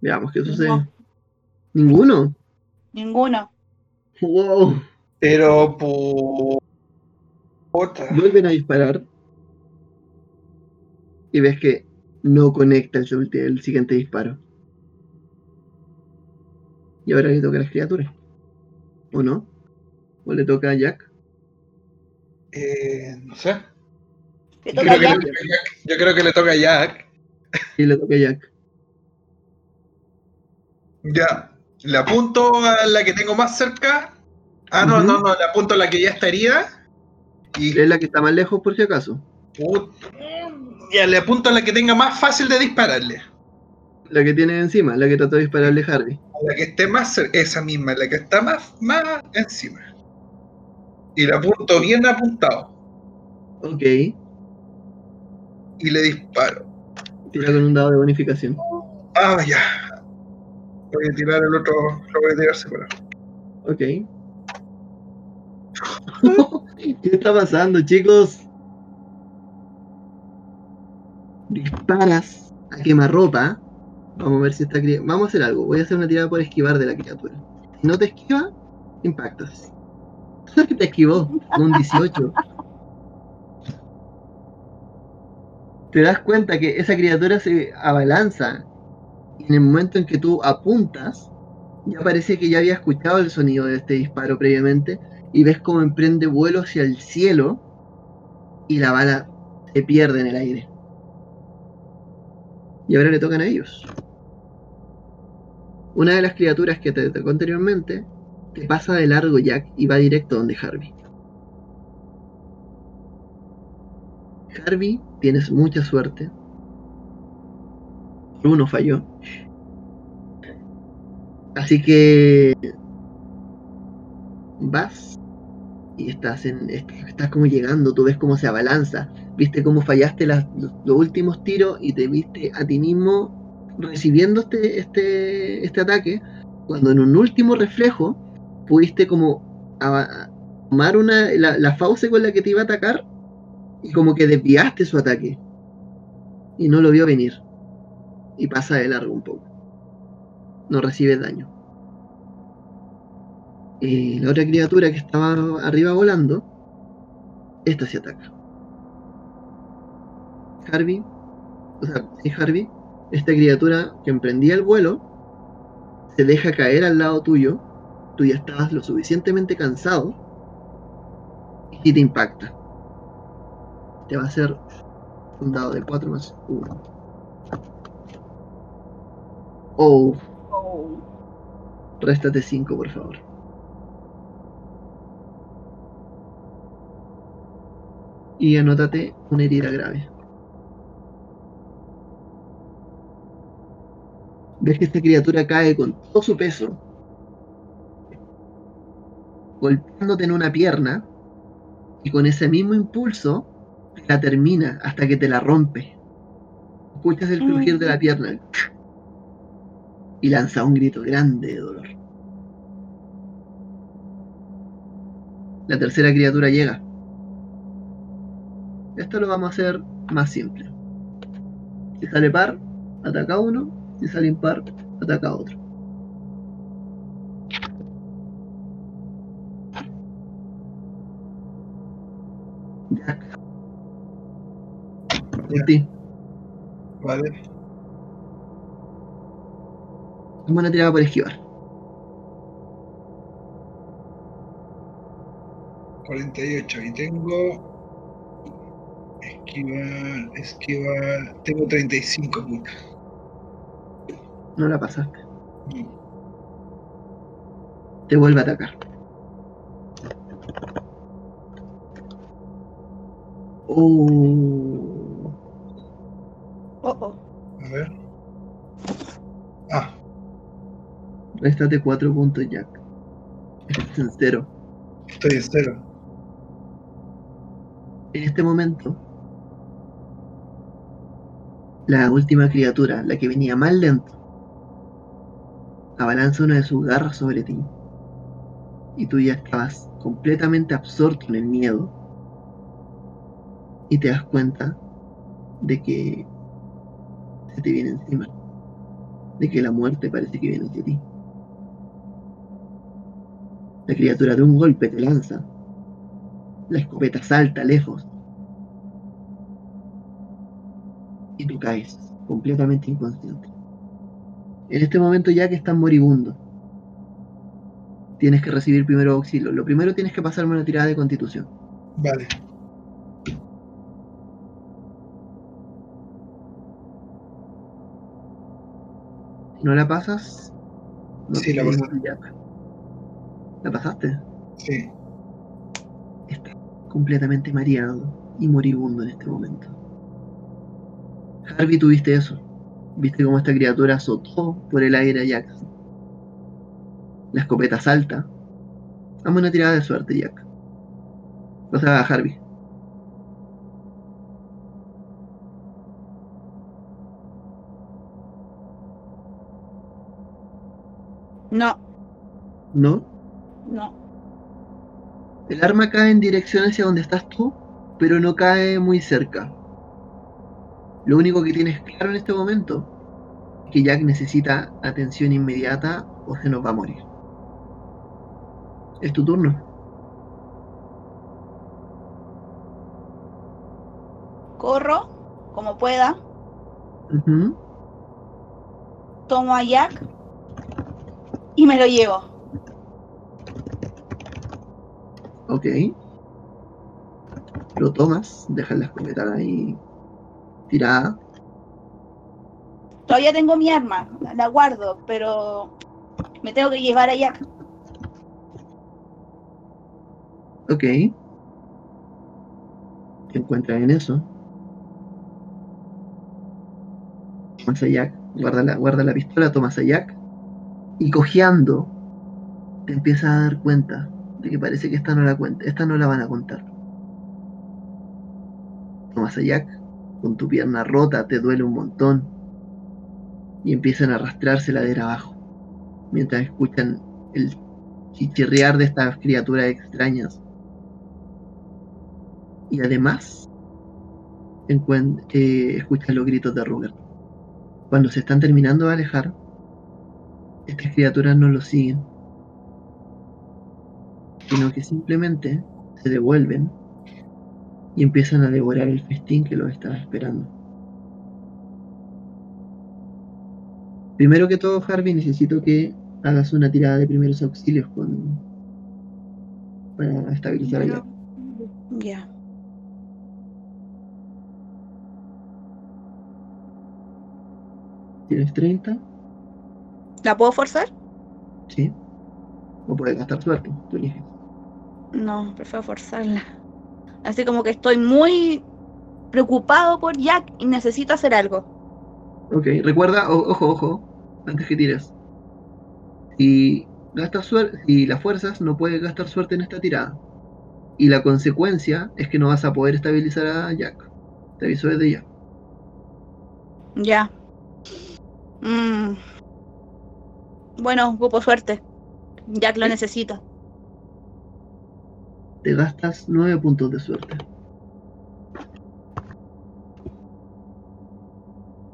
Veamos qué sucede. No. ¿Ninguno? Ninguno. Wow. Pero por. Puta. Vuelven a disparar. Y ves que no conecta el, el siguiente disparo. Y ahora le toca a las criaturas. ¿O no? ¿O le toca a Jack? Eh, no sé. Le Yo toca creo, que le toca a Jack. Yo creo que le toca a Jack. Sí, le toca a Jack. Ya. Le apunto a la que tengo más cerca. Ah, no, no, no. Le apunto a la que ya está herida. Y Es la que está más lejos por si acaso. put- ya le apunto a la que tenga más fácil de dispararle. La que tiene encima, la que trató de dispararle Harvey. La que esté más cerca. Esa misma, la que está más, más encima. Y le apunto bien apuntado. Ok. Y le disparo. Tira con un dado de bonificación. Ah, ya. Voy a tirar el otro. Lo voy a tirar separado. Ok. ¿Qué está pasando, chicos? Disparas a quemarropa. Vamos a ver si esta cri- Vamos a hacer algo. Voy a hacer una tirada por esquivar de la criatura. Si no te esquiva, impactas. Te esquivó, un 18. Te das cuenta que esa criatura se abalanza. Y en el momento en que tú apuntas, ya parece que ya había escuchado el sonido de este disparo previamente. Y ves cómo emprende vuelo hacia el cielo. Y la bala se pierde en el aire. Y ahora le tocan a ellos. Una de las criaturas que te tocó anteriormente te pasa de largo Jack y va directo donde Harvey. Harvey, tienes mucha suerte. Uno falló. Así que vas y estás en estás como llegando, tú ves cómo se abalanza, viste cómo fallaste los, los últimos tiros y te viste a ti mismo recibiendo este, este, este ataque, cuando en un último reflejo pudiste como tomar una, la, fauce con la que te iba a atacar y como que desviaste su ataque y no lo vio venir y pasa de largo un poco. No recibe daño. Y la otra criatura que estaba arriba volando, esta se ataca. Harvey, o sea, sí, Harvey, esta criatura que emprendía el vuelo se deja caer al lado tuyo, tú ya estabas lo suficientemente cansado y te impacta. Te va a hacer un dado de 4 más 1. Oh. Oh. Réstate 5, por favor. Y anótate una herida grave. Ves que esta criatura cae con todo su peso, golpeándote en una pierna, y con ese mismo impulso la termina hasta que te la rompe. Escuchas el crujir de la pierna y lanza un grito grande de dolor. La tercera criatura llega. Esto lo vamos a hacer más simple. Si sale par, ataca uno si sale impar, ataca a otro. Jack. Ti. Vale. Es una tirada por esquivar. 48 y tengo esquivar, esquivar, tengo 35 puntos. No la pasaste. Te vuelve a atacar. Oh. Oh, oh. A ver. Ah, Réstate 4 puntos, Jack. Estás en cero. estoy en cero. En este momento, la última criatura, la que venía más lento, abalanza una de sus garras sobre ti. Y tú ya estabas completamente absorto en el miedo. Y te das cuenta de que se te viene encima. De que la muerte parece que viene hacia ti. La criatura de un golpe te lanza. La escopeta salta lejos. Y tú caes completamente inconsciente. En este momento ya que estás moribundo, tienes que recibir primero auxilio. Lo primero tienes que pasarme una tirada de constitución. Vale. Si no la pasas, no Sí, la pasé. ¿La pasaste? Sí. Estás completamente mareado y moribundo en este momento. Harvey, tuviste eso. Viste cómo esta criatura azotó por el aire a Jack. La escopeta salta. Dame una tirada de suerte, Jack. O sea, Harvey. No, ¿No? no. El arma cae en dirección hacia donde estás tú, pero no cae muy cerca. Lo único que tienes claro en este momento es que Jack necesita atención inmediata o se nos va a morir. Es tu turno. Corro como pueda. Tomo a Jack y me lo llevo. Ok. Lo tomas, dejas la escopeta ahí tirada. Todavía tengo mi arma, la- guardo, pero me tengo que llevar a Jack. Ok. Te encuentras en eso. Tomas a Jack, guarda la, guarda la pistola, tomas a Jack. Y cojeando, te empiezas a dar cuenta de que parece que esta no la cuenta, esta no la van a contar. Tomas a Jack, con tu pierna rota, te duele un montón. Y empiezan a arrastrarse ladera abajo. Mientras escuchan el chichirrear de estas criaturas extrañas. Y además, eh, escuchan los gritos de Robert. Cuando se están terminando de alejar, estas criaturas no los siguen, sino que simplemente se devuelven y empiezan a devorar el festín que los estaba esperando. Primero que todo, Harvey, necesito que hagas una tirada de primeros auxilios con para estabilizar a Jack. Ya. ¿Tienes 30? ¿La puedo forzar? Sí. O puedes gastar suerte, tú eliges. No, prefiero forzarla. Así como que estoy muy preocupado por Jack y necesito hacer algo. Ok, recuerda, o- ojo, ojo, antes que tires. Si gastas suerte, si las fuerzas no puedes gastar suerte en esta tirada. Y la consecuencia es que no vas a poder estabilizar a Jack. Te aviso desde ya. Ya. Mm. Bueno, ocupo suerte. Jack lo Sí. necesita. Te gastas 9 puntos de suerte.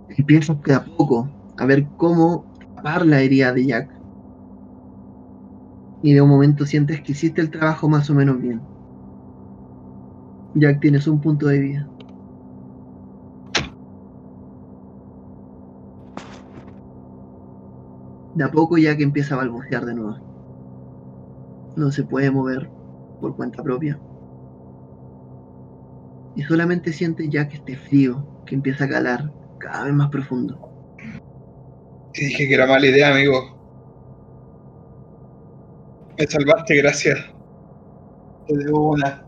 Empiezas de a poco a ver cómo tapar la herida de Jack. Y de un momento sientes que hiciste el trabajo más o menos bien. Jack, tienes un punto de vida. De a poco Jack empieza a balbucear de nuevo. No se puede mover por cuenta propia. Y solamente siente Jack este frío que empieza a calar cada vez más profundo. Te dije que era mala idea, amigo. Me salvaste, gracias. Te debo una.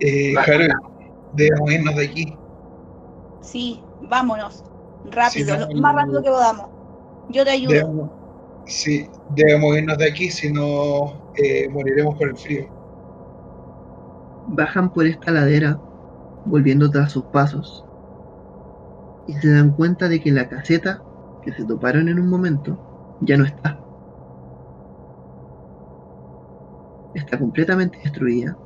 Eh, Harold, debemos irnos de aquí. Sí, vámonos. Rápido, Sí, no, lo más rápido que podamos. Yo te ayudo. Debemos, sí, debemos irnos de aquí, si no eh, moriremos por el frío. Bajan por esta ladera, volviendo tras sus pasos. Y se dan cuenta de que la caseta que se toparon en un momento ya no está. Está completamente destruida.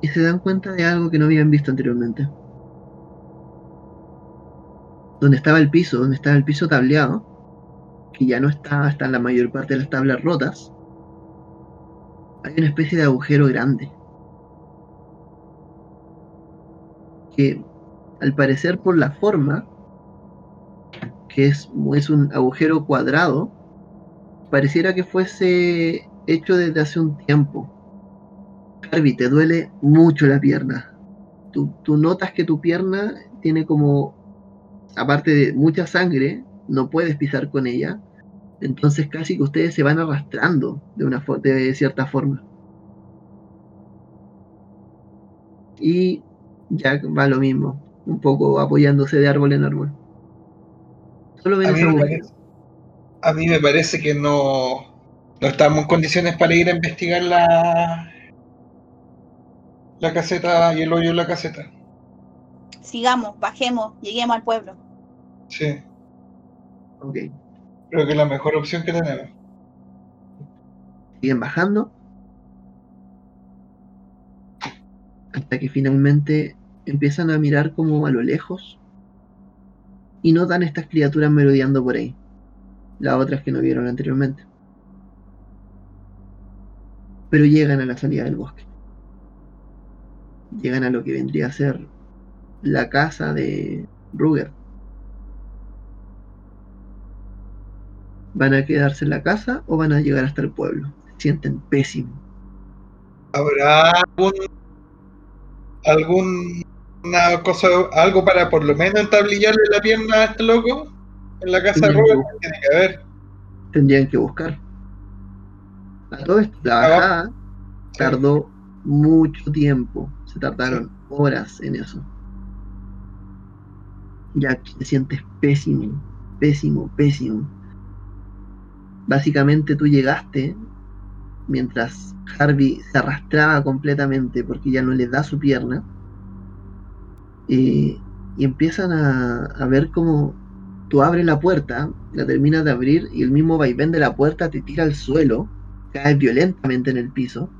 Y se dan cuenta de algo que no habían visto anteriormente. Donde estaba el piso, donde estaba el piso tableado, que ya no está, están la mayor parte de las tablas rotas, hay una especie de agujero grande. Que al parecer por la forma, que es, es un agujero cuadrado, pareciera que fuese hecho desde hace un tiempo. Harvey, te duele mucho la pierna. Tú, tú notas que tu pierna tiene como, aparte de mucha sangre, no puedes pisar con ella. Entonces casi que ustedes se van arrastrando de, una de cierta forma. Y Jack va lo mismo, un poco apoyándose de árbol en árbol. Solo ven A mí, me parece, a mí me parece que no, no estamos en condiciones para ir a investigar la, la caseta y el hoyo en la caseta. Sigamos, bajemos, lleguemos al pueblo. Sí, Ok, creo que es la mejor opción que tenemos. siguen bajando. Hasta que finalmente empiezan a mirar como a lo lejos. Y notan estas criaturas merodeando por ahí. Las otras que no vieron anteriormente. pero llegan a la salida del bosque. Llegan a lo que vendría a ser la casa de Ruger. ¿Van a quedarse en la casa o van a llegar hasta el pueblo? Se sienten pésimo. ¿Habrá algún, alguna cosa, algo para por lo menos entablillarle la pierna a este loco en la casa de Ruger? Tiene que haber. Tendrían que buscar. A todo esto, la bajada tardó mucho tiempo. Se tardaron horas en eso. Ya te sientes pésimo, pésimo, pésimo. Básicamente tú llegaste mientras Harvey se arrastraba completamente porque ya no le da su pierna. Eh, y empiezan a, a ver cómo tú abres la puerta, la terminas de abrir y el mismo vaivén de la puerta te tira al suelo, caes violentamente en el piso.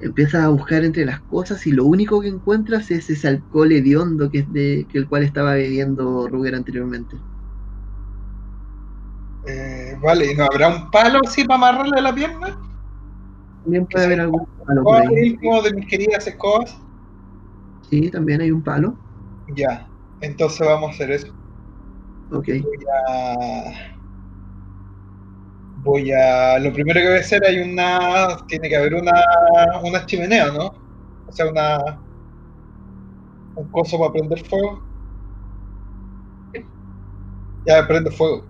Empiezas a buscar entre las cosas y lo único que encuentras es ese alcohol hediondo que es de que el cual estaba bebiendo Ruger anteriormente. Eh, vale, ¿y no habrá un palo así para amarrarle la pierna? También puede haber algún palo por ¿Puedo ahí. uno de mis queridas escobas? Sí, también hay un palo. Ya, entonces vamos a hacer eso. Ok. Voy a. Voy a. Lo primero que voy a hacer hay una. Tiene que haber una. Una chimenea, ¿no? O sea, una. Un coso para prender fuego. Ya prendo fuego.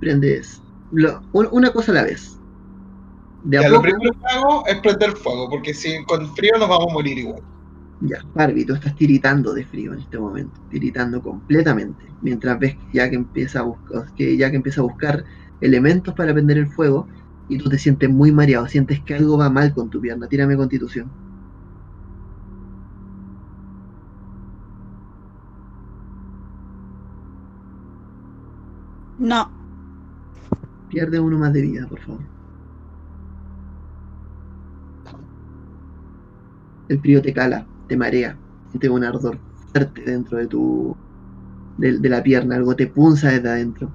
Prendes. lo- un- una cosa a la vez. De a Ya, lo primero que hago es prender fuego, porque si con frío nos vamos a morir igual. Ya, Barbie, tú estás tiritando de frío en este momento, tiritando completamente, mientras ves que ya que empieza a buscar, que ya que empieza a buscar elementos para prender el fuego y tú te sientes muy mareado, sientes que algo va mal con tu pierna. Tírame constitución. No. Pierde uno más de vida, por favor. El frío te cala, te marea, sientes un ardor fuerte dentro de tu. de, la pierna, algo te punza desde adentro.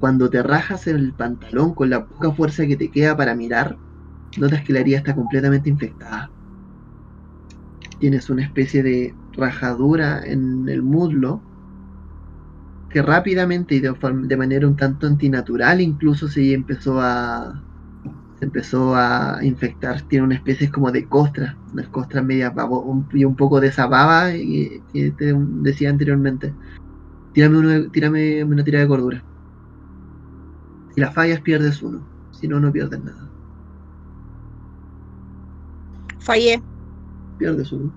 Cuando te rajas el pantalón con la poca fuerza que te queda para mirar, notas que la herida está completamente infectada. Tienes una especie de rajadura en el muslo que rápidamente y de, de manera un tanto antinatural incluso se empezó a se empezó a infectar tiene una especie como de costra unas costras medias babo- un- y un poco de esa baba que te decía anteriormente. Tírame, uno, tírame una tira de cordura. Si la fallas pierdes uno. Si no no pierdes nada. Fallé. pierdes uno.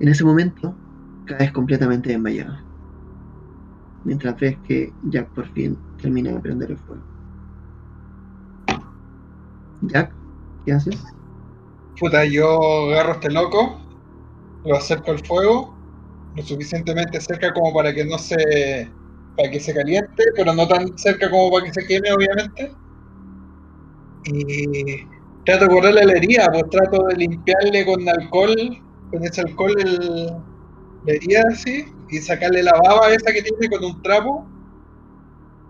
En ese momento caes completamente desmayado. Mientras ves que Jack por fin termina de prender el fuego. Jack, ¿qué haces? Puta, yo agarro a este loco, lo acerco al fuego, lo suficientemente cerca como para que no se. para que se caliente, pero no tan cerca como para que se queme, obviamente. Y trato de correrle la herida, pues trato de limpiarle con alcohol, con ese alcohol el, la herida así, y sacarle la baba esa que tiene con un trapo.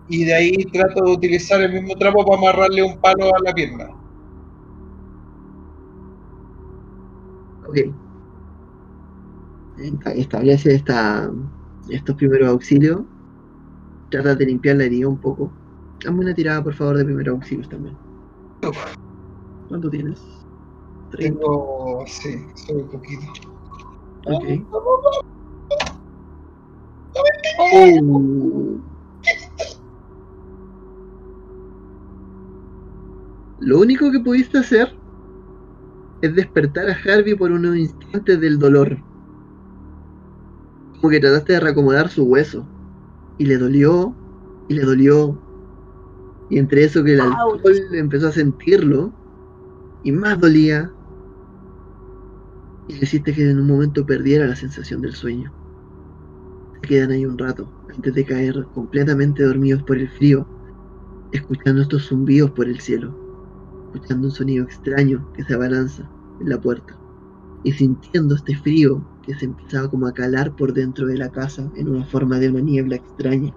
Y de ahí trato de utilizar el mismo trapo para amarrarle un palo a la pierna. Ok. Esta- Establece esta, estos primeros auxilios. Trata de limpiar la herida un poco. Dame una tirada, por favor, de primeros auxilios también. ¿Cuánto tienes? 30. Tengo. sí, soy un poquito. Ok. Oh. Lo único que pudiste hacer es despertar a Harvey por unos instantes del dolor. Como que trataste de reacomodar su hueso. Y le dolió, y le dolió. Y entre eso que el Ouch. alcohol empezó a sentirlo, y más dolía. Y le hiciste que en un momento perdiera la sensación del sueño. Quedan ahí un rato, antes de caer completamente dormidos por el frío, escuchando estos zumbidos por el cielo, escuchando un sonido extraño que se abalanza en la puerta, y sintiendo este frío que se empezaba como a calar por dentro de la casa en una forma de una niebla extraña.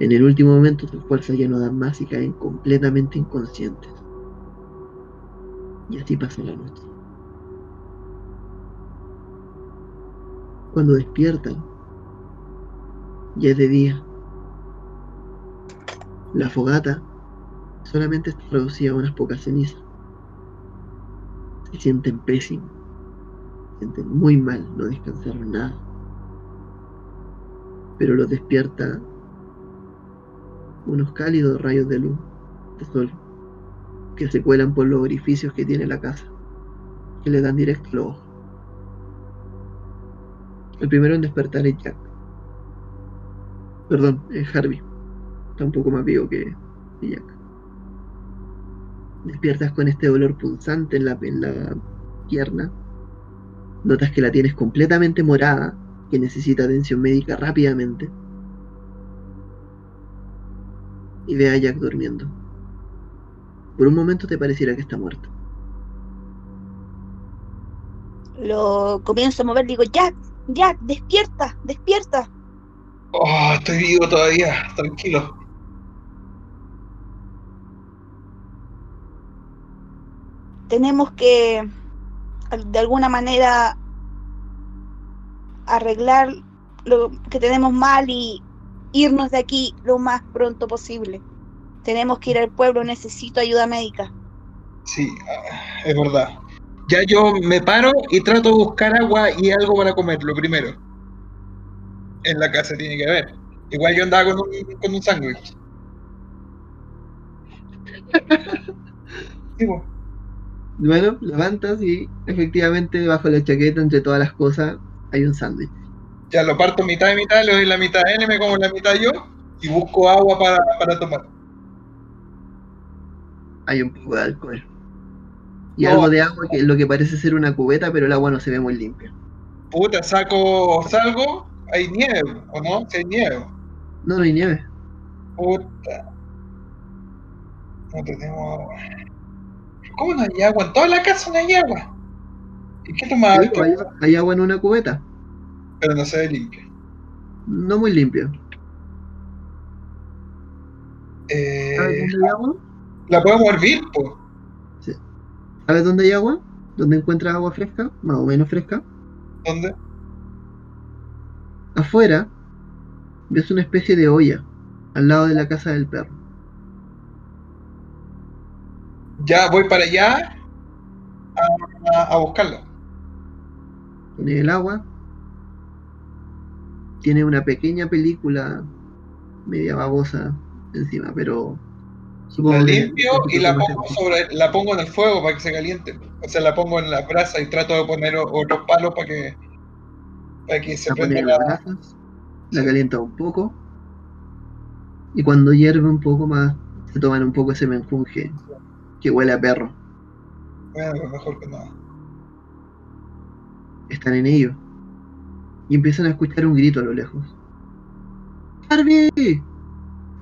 En el último momento sus fuerzas ya no dan más y caen completamente inconscientes. Y así pasa la noche. Cuando despiertan, ya es de día. La fogata solamente está reducida a unas pocas cenizas. Se sienten pésimos. Se sienten muy mal, no descansaron nada. Pero los despierta unos cálidos rayos de luz, de sol, que se cuelan por los orificios que tiene la casa, que le dan directo al ojo. El primero en despertar es Jack. Perdón, es Harvey. Está un poco más vivo que Jack. Despiertas con este dolor la, en la pierna. Notas que la tienes completamente morada, que necesita atención médica rápidamente. Y ve a Jack durmiendo. Por un momento te pareciera que está muerto. Lo comienzo a mover, digo, Jack, Jack, despierta, despierta. Oh, estoy vivo todavía, tranquilo. Tenemos que, de alguna manera, arreglar lo que tenemos mal y irnos de aquí lo más pronto posible. Tenemos que ir al pueblo, necesito ayuda médica. Sí, ah, es verdad. Ya yo me paro y trato de buscar agua y algo para comer, lo primero. En la casa tiene que haber. Igual yo andaba con un, con un sándwich. Sí. Bueno, levantas y efectivamente bajo la chaqueta, entre todas las cosas, hay un sándwich. ya lo parto mitad y mitad, le doy la mitad a él, me como la mitad yo y busco agua para, para tomar. Hay un poco de alcohol. Y Oh. algo de agua que lo que parece ser una cubeta, pero el agua no se ve muy limpia. Puta, saco, salgo, hay nieve, ¿o no? Si hay nieve. No, no hay nieve. Puta. No tenemos agua. ¿Cómo no hay agua? En toda la casa no hay agua. ¿Y qué tomar? Sí, hay, hay agua en una cubeta. Pero no se ve limpia. No muy limpia. ¿Sabes Eh, dónde hay agua? ¿La podemos hervir? Po? ¿Sabes dónde hay agua? ¿Dónde encuentras agua fresca? Más o menos fresca. ¿Dónde? Afuera ves una especie de olla al lado de la casa del perro. Ya voy para allá a, a buscarla. Tiene el agua. Tiene una pequeña película media babosa encima, pero La limpio y la pongo sobre, la pongo en el fuego para que se caliente. O sea, la pongo en la brasa y trato de poner otros palos para que para que se la prenda en la. brasas, la calienta un poco y cuando hierve un poco más se toman un poco ese menjunje que huele a perro. Bueno, mejor que nada. Están en ello y empiezan a escuchar un grito a lo lejos. ¡Harvey!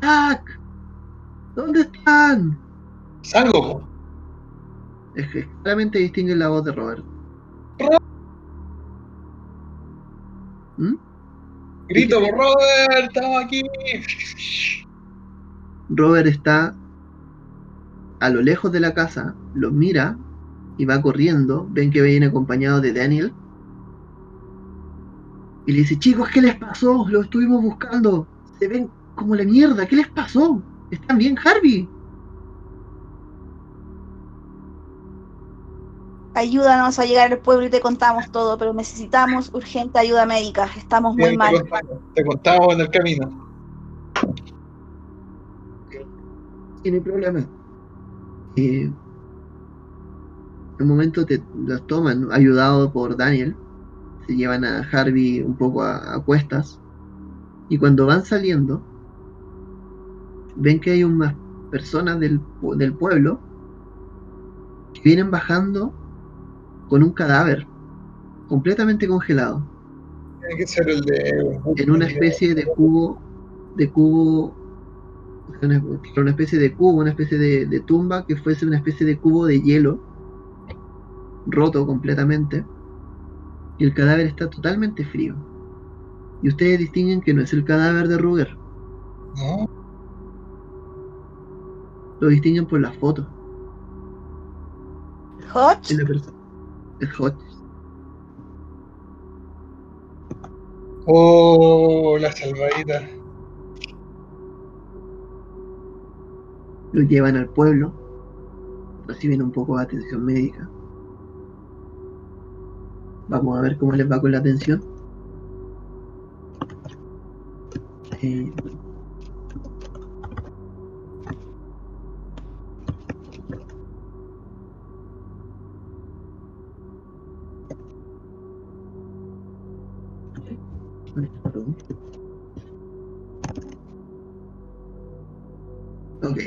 ¡Jack! ¿Dónde están? Salgo. Es que claramente distinguen la voz de Robert. ¿Mm? Grito por Robert, estamos aquí. Robert está a lo lejos de la casa, los mira y va corriendo. Ven que viene acompañado de Daniel. Y le dice, chicos, ¿qué les pasó? Lo estuvimos buscando. Se ven como la mierda. ¿Qué les pasó? ¿Están bien, Harvey? Ayúdanos a llegar al pueblo y te contamos todo, pero necesitamos urgente ayuda médica. Estamos muy mal. te, contamos, te contamos en el camino. Sí, no hay problema. Eh, en un momento te los toman, ayudado por Daniel. Se llevan a Harvey un poco a, a cuestas. Y cuando van saliendo, ven que hay unas personas del, del pueblo que vienen bajando con un cadáver completamente congelado Tiene que ser el de. en una especie de cubo de cubo una, una especie de cubo una especie de, de tumba que fuese una especie de cubo de hielo roto completamente y el cadáver está totalmente frío y ustedes distinguen que no es el cadáver de Ruger No. Lo distinguen por las fotos. Hot. Oh, la salvadita. Lo llevan al pueblo. Reciben un poco de atención médica. Vamos a ver cómo les va con la atención. Eh, perdón. Ok.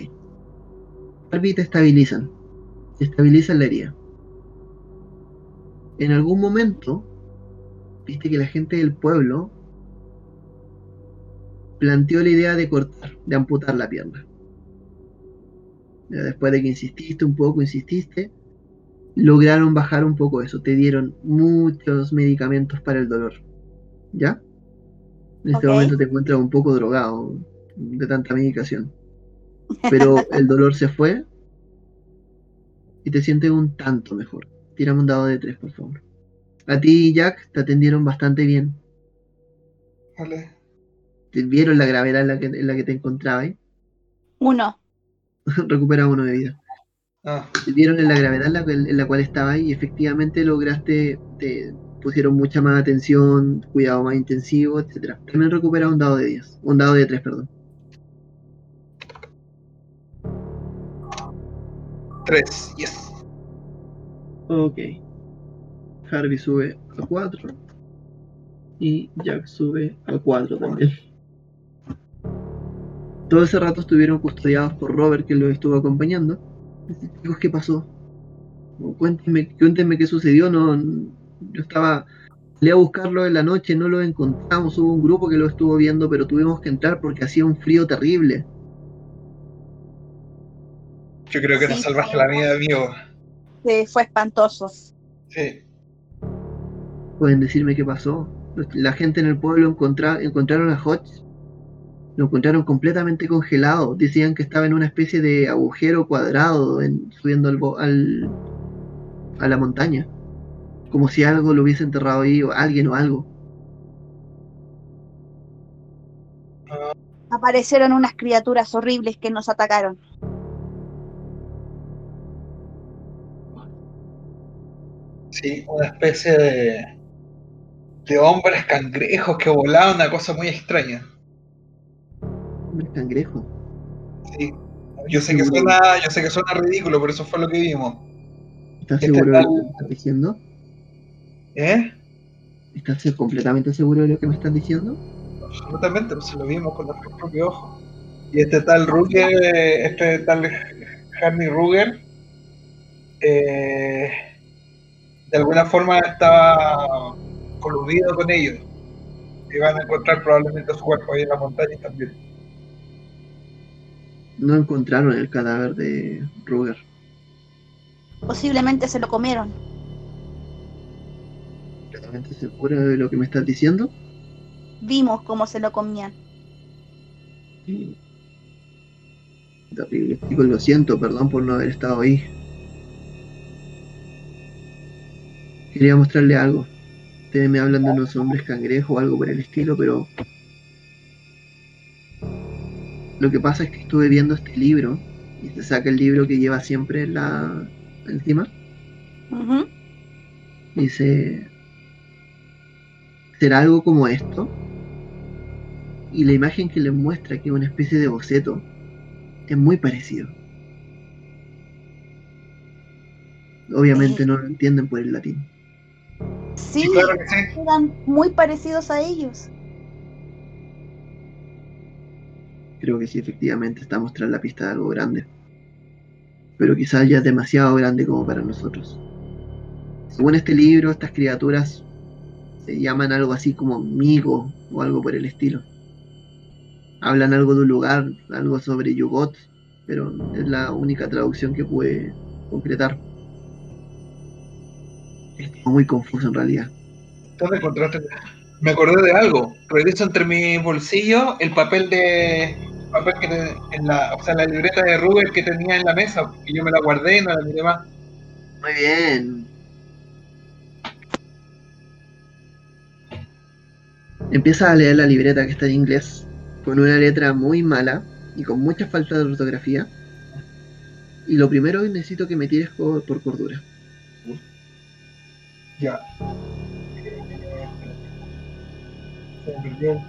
Harvey te estabilizan. Te estabilizan la herida. En algún momento, viste que la gente del pueblo planteó la idea de cortar, de amputar la pierna. Después de que insististe un poco, insististe, lograron bajar un poco eso. Te dieron muchos medicamentos para el dolor. ¿Ya? En este momento te encuentras un poco drogado de tanta medicación. Pero el dolor se fue y te sientes un tanto mejor. Tírame un dado de tres, por favor. A ti, Jack, te atendieron bastante bien. Vale. Te vieron la gravedad en la que, en la que te encontrabas. uno. Recupera uno de vida. Ah, Te vieron en la gravedad en la, cual- en la cual estabas y efectivamente lograste, te pusieron mucha más atención, cuidado más intensivo, etcétera. También recupera un dado de 10. Un dado de 3, perdón. tres. Yes. Ok. Harvey sube a 4. Y Jack sube a 4 también. Todo ese rato estuvieron custodiados por Robert, que los estuvo acompañando. Chicos, ¿qué pasó? Cuéntenme, cuéntenme qué sucedió. No, yo estaba. Salí a buscarlo en la noche, no lo encontramos. Hubo un grupo que lo estuvo viendo, pero tuvimos que entrar porque hacía un frío terrible. Yo creo que nos Sí, salvaste sí. la vida, amigo. Sí, fue espantoso. Sí. Pueden decirme qué pasó. La gente en el pueblo encontra- encontraron a Hodge. Lo encontraron completamente congelado. Decían que estaba en una especie de agujero cuadrado en- subiendo al, bo- al- a la montaña. Como si algo lo hubiese enterrado ahí, o alguien o algo. Aparecieron unas criaturas horribles que nos atacaron. Sí, una especie de, de hombres cangrejos que volaban, una cosa muy extraña. Hombre cangrejo. Sí. Yo sé que suena, yo sé que suena ridículo, pero eso fue lo que vimos. ¿Estás Este seguro de lo tal- que estás diciendo? ¿Eh? ¿Estás completamente seguro de lo que me estás diciendo? Absolutamente, pues lo vimos con nuestros propios ojos. Y este tal Ruger, este tal Harry Ruger, eh, de alguna forma estaba coludido con ellos. Y van a encontrar probablemente su cuerpo ahí en la montaña también. No encontraron el cadáver de Ruger. Posiblemente se lo comieron. ¿Completamente seguro de lo que me estás diciendo? Vimos cómo se lo comían. Sí. Terrible, chicos, lo siento, perdón por no haber estado ahí. Quería mostrarle algo. Ustedes me hablan de unos hombres cangrejos o algo por el estilo, pero lo que pasa es que estuve viendo este libro y se saca el libro que lleva siempre la encima. Ujú. Dice, ¿será algo como esto? Y la imagen que les muestra, que es una especie de boceto, es muy parecido. Obviamente no lo entienden por el latín. Sí, Sí, claro que sí. eran muy parecidos a ellos. Creo que sí, efectivamente estamos tras la pista de algo grande. Pero quizás ya es demasiado grande como para nosotros. Según este libro, estas criaturas se llaman algo así como Migo o algo por el estilo. Hablan algo de un lugar, algo sobre Yugot, pero es la única traducción que pude concretar. Es todo muy confuso en realidad. ¿Dónde encontraste? Me acordé de algo. Reviso entre mis bolsillos el papel de, papel que en la, o sea, la libreta de Ruber que tenía en la mesa, y yo me la guardé y no la miré más. Muy bien. Empieza a leer la libreta que está en inglés, con una letra muy mala y con mucha falta de ortografía. Y lo primero que necesito que me tires por, por cordura. Ya. Dio.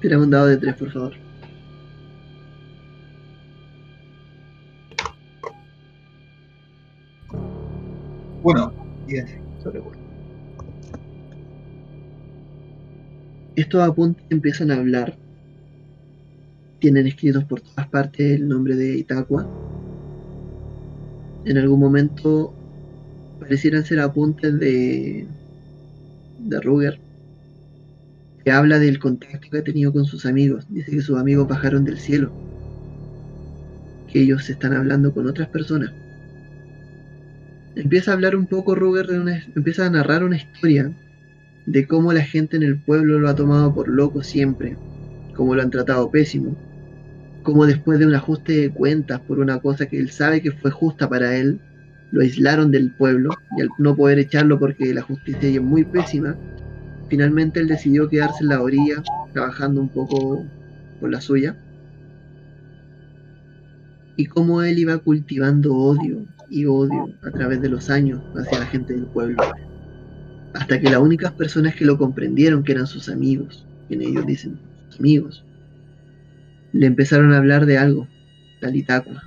Tira un dado de tres, por favor. Sobre cuatro. Estos apuntes empiezan a hablar. Tienen escritos por todas partes el nombre de Itaqua. En algún momento parecieran ser apuntes de, de Ruger, que habla del contacto que ha tenido con sus amigos. Dice que sus amigos bajaron del cielo, que ellos están hablando con otras personas. Empieza a hablar un poco Ruger, de una, empieza a narrar una historia de cómo la gente en el pueblo lo ha tomado por loco siempre, cómo lo han tratado pésimo, cómo después de un ajuste de cuentas por una cosa que él sabe que fue justa para él, lo aislaron del pueblo y al no poder echarlo porque la justicia es muy pésima, finalmente él decidió quedarse en la orilla, trabajando un poco por la suya, y cómo él iba cultivando odio y odio a través de los años hacia la gente del pueblo hasta que las únicas personas que lo comprendieron, que eran sus amigos, quienes ellos dicen, sus amigos, le empezaron a hablar de algo, Talitacua.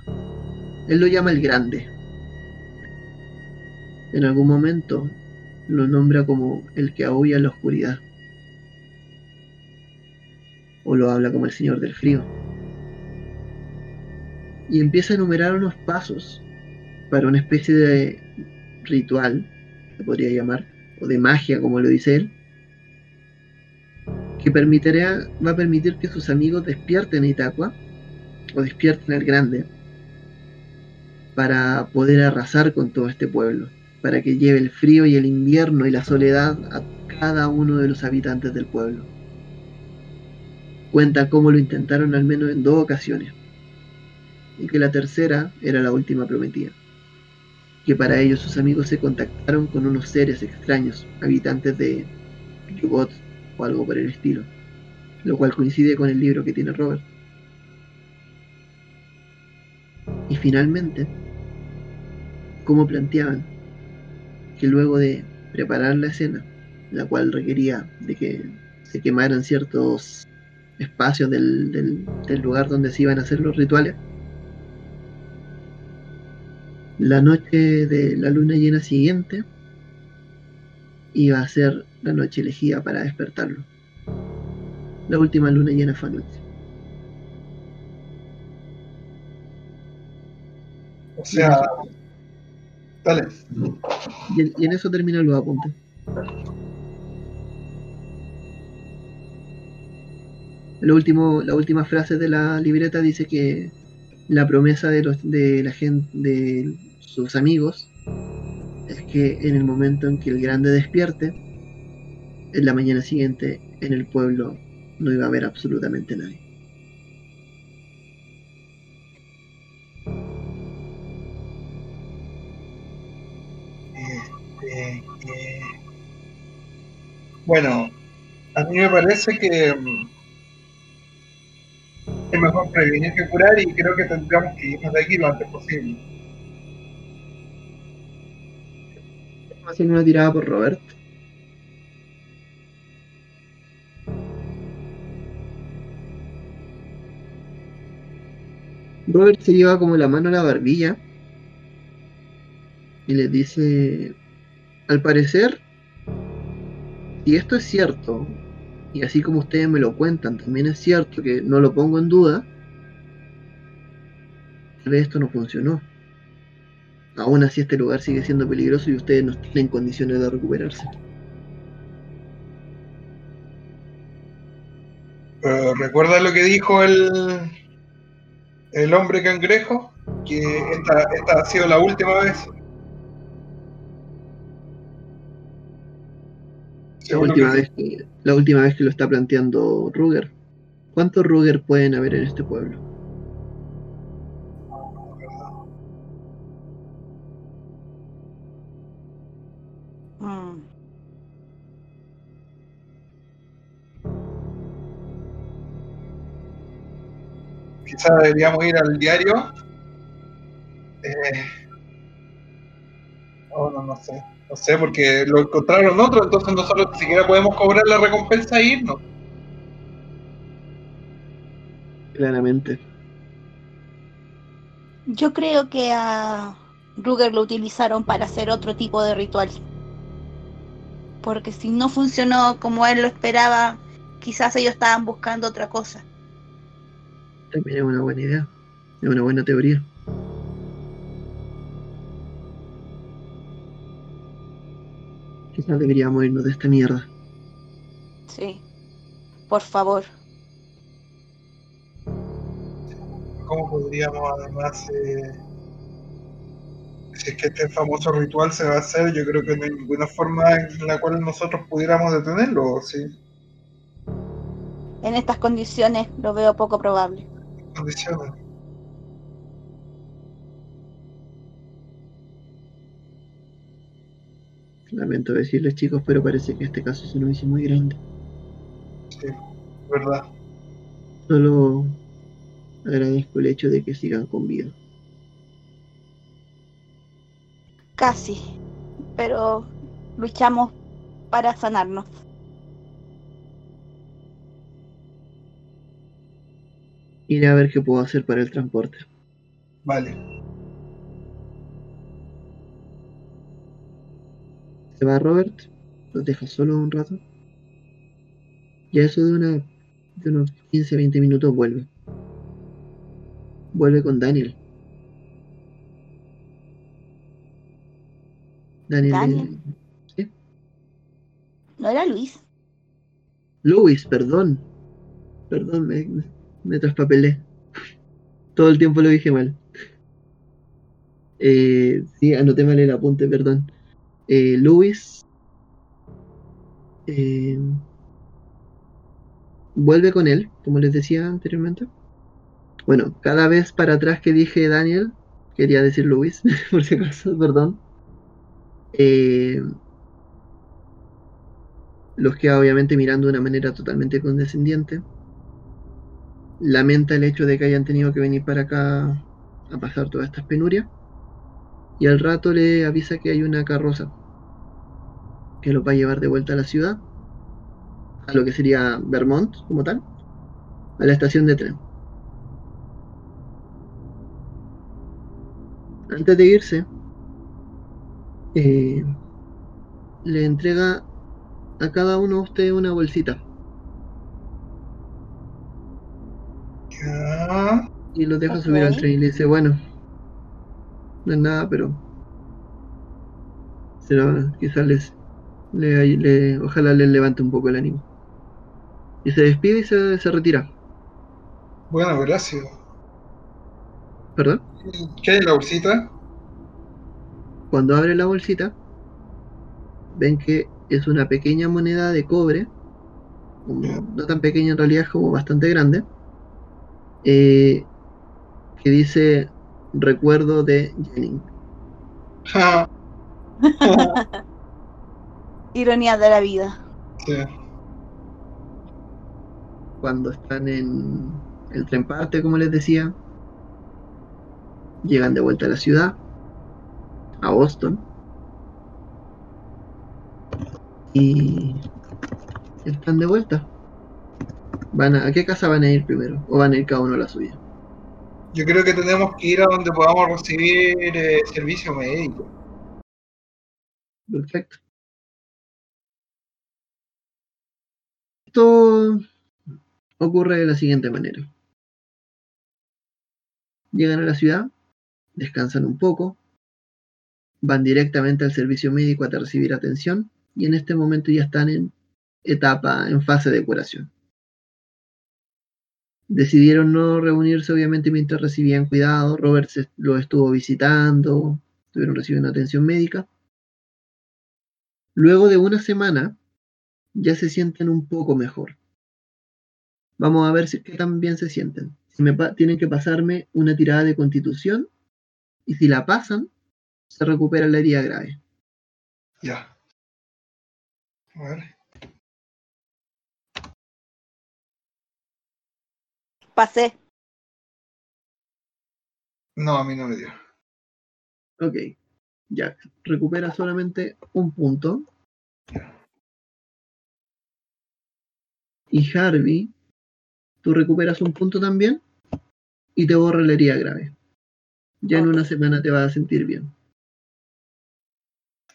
Él lo llama el grande. En algún momento lo nombra como el que aúlla la oscuridad. O lo habla como el señor del frío. Y empieza a enumerar unos pasos para una especie de ritual, se podría llamar, o de magia, como lo dice él, que permitirá, va a permitir que sus amigos despierten a Itaqua, o despierten al grande, para poder arrasar con todo este pueblo, para que lleve el frío y el invierno y la soledad a cada uno de los habitantes del pueblo. Cuenta cómo lo intentaron al menos en dos ocasiones, y que la tercera era la última prometida que para ellos sus amigos se contactaron con unos seres extraños, habitantes de Yugot o algo por el estilo, lo cual coincide con el libro que tiene Robert. Y finalmente, como planteaban que luego de preparar la escena, la cual requería de que se quemaran ciertos espacios del, del lugar donde se iban a hacer los rituales, la noche de la luna llena siguiente iba a ser la noche elegida para despertarlo. La última luna llena fue anoche. O sea, dale. Y en, y en eso termina los apuntes. Lo último, la última frase de la libreta dice que la promesa de los de la gente de sus amigos es que en el momento en que el grande despierte, en la mañana siguiente en el pueblo no iba a haber absolutamente nadie. Este, eh, Bueno, a mí me parece que mm, es mejor prevenir que curar y creo que tendríamos que irnos de aquí lo antes posible. Hacer una tirada por Robert. Robert se lleva como la mano a la barbilla y le dice, al parecer, si esto es cierto, y así como ustedes me lo cuentan, también es cierto que no lo pongo en duda, tal vez esto no funcionó. Aún así este lugar sigue siendo peligroso y ustedes no tienen condiciones de recuperarse. Pero, ¿Recuerdas lo que dijo el, el hombre cangrejo? que esta ha sido la última vez. La última, que- vez que, la última vez que lo está planteando Ruger. ¿Cuántos Ruger pueden haber en este pueblo? Mm. Quizás deberíamos ir al diario. Eh, oh, no, no sé. No sé, porque lo encontraron otro, entonces nosotros ni siquiera podemos cobrar la recompensa e irnos. Claramente. Yo creo que a Ruger lo utilizaron para hacer otro tipo de ritual. Porque si no funcionó como él lo esperaba, quizás ellos estaban buscando otra cosa. También es una buena idea. Es una buena teoría. Quizás deberíamos irnos de esta mierda. Sí. Por favor. ¿Cómo podríamos además, eh, si es que este famoso ritual se va a hacer, yo creo que no hay ninguna forma en la cual nosotros pudiéramos detenerlo, ¿sí? En estas condiciones lo veo poco probable. Condiciones. Lamento decirles chicos, pero parece que este caso se nos hizo muy grande. Sí, verdad. Solo agradezco el hecho de que sigan con vida. Casi. Pero luchamos para sanarnos. Iré a ver qué puedo hacer para el transporte. Vale. Se va Robert, los deja solo un rato. Y a eso de, una, de unos 15-20 minutos vuelve. Vuelve con Daniel. Daniel. Daniel. ¿sí? ¿No era Luis? Louis, perdón. Perdón, me, me traspapelé. Todo el tiempo lo dije mal. Eh, sí, anoté mal el apunte, perdón. Eh, Louis eh, vuelve con él, como les decía anteriormente. Bueno, cada vez para atrás que dije Daniel, quería decir Louis, por si acaso, perdón. Eh, los queda obviamente mirando de una manera totalmente condescendiente. Lamenta el hecho de que hayan tenido que venir para acá a pasar todas estas penurias. Y al rato le avisa que hay una carroza que los va a llevar de vuelta a la ciudad, a lo que sería Vermont como tal, a la estación de tren. Antes de irse, eh, le entrega a cada uno de ustedes una bolsita. Y los deja subir al tren y le dice, bueno, no es nada, pero será, quizás les, le, le- ojalá les levante un poco el ánimo. Y se despide y se, se retira. Bueno, gracias. ¿Perdón? ¿Qué hay en la bolsita? Cuando abre la bolsita, ven que es una pequeña moneda de cobre, no tan pequeña en realidad, como bastante grande, eh, que dice recuerdo de Jennings. Ja. Ironía de la vida. Sí. cuando están en el tren parte, como les decía, llegan de vuelta a la ciudad, a Boston, y están de vuelta. Van a, ¿A qué casa van a ir primero? ¿O van a ir cada uno a la suya? Yo creo que tenemos que ir a donde podamos recibir eh, servicio médico. Perfecto. Esto ocurre de la siguiente manera. Llegan a la ciudad, descansan un poco, van directamente al servicio médico a recibir atención y en este momento ya están en etapa, en fase de curación. Decidieron no reunirse obviamente mientras recibían cuidado. Robert se, lo estuvo visitando, estuvieron recibiendo atención médica. Luego de una semana ya se sienten un poco mejor. Vamos a ver si qué tan bien se sienten. Tienen que pasarme una tirada de constitución y si la pasan, se recupera la herida grave. Ya. A ver. Pasé. No, a mí no me dio. Ok. Ya. Recupera solamente un punto. Y Harvey, tú recuperas un punto también y te borra la herida grave. Ya en una semana te vas a sentir bien.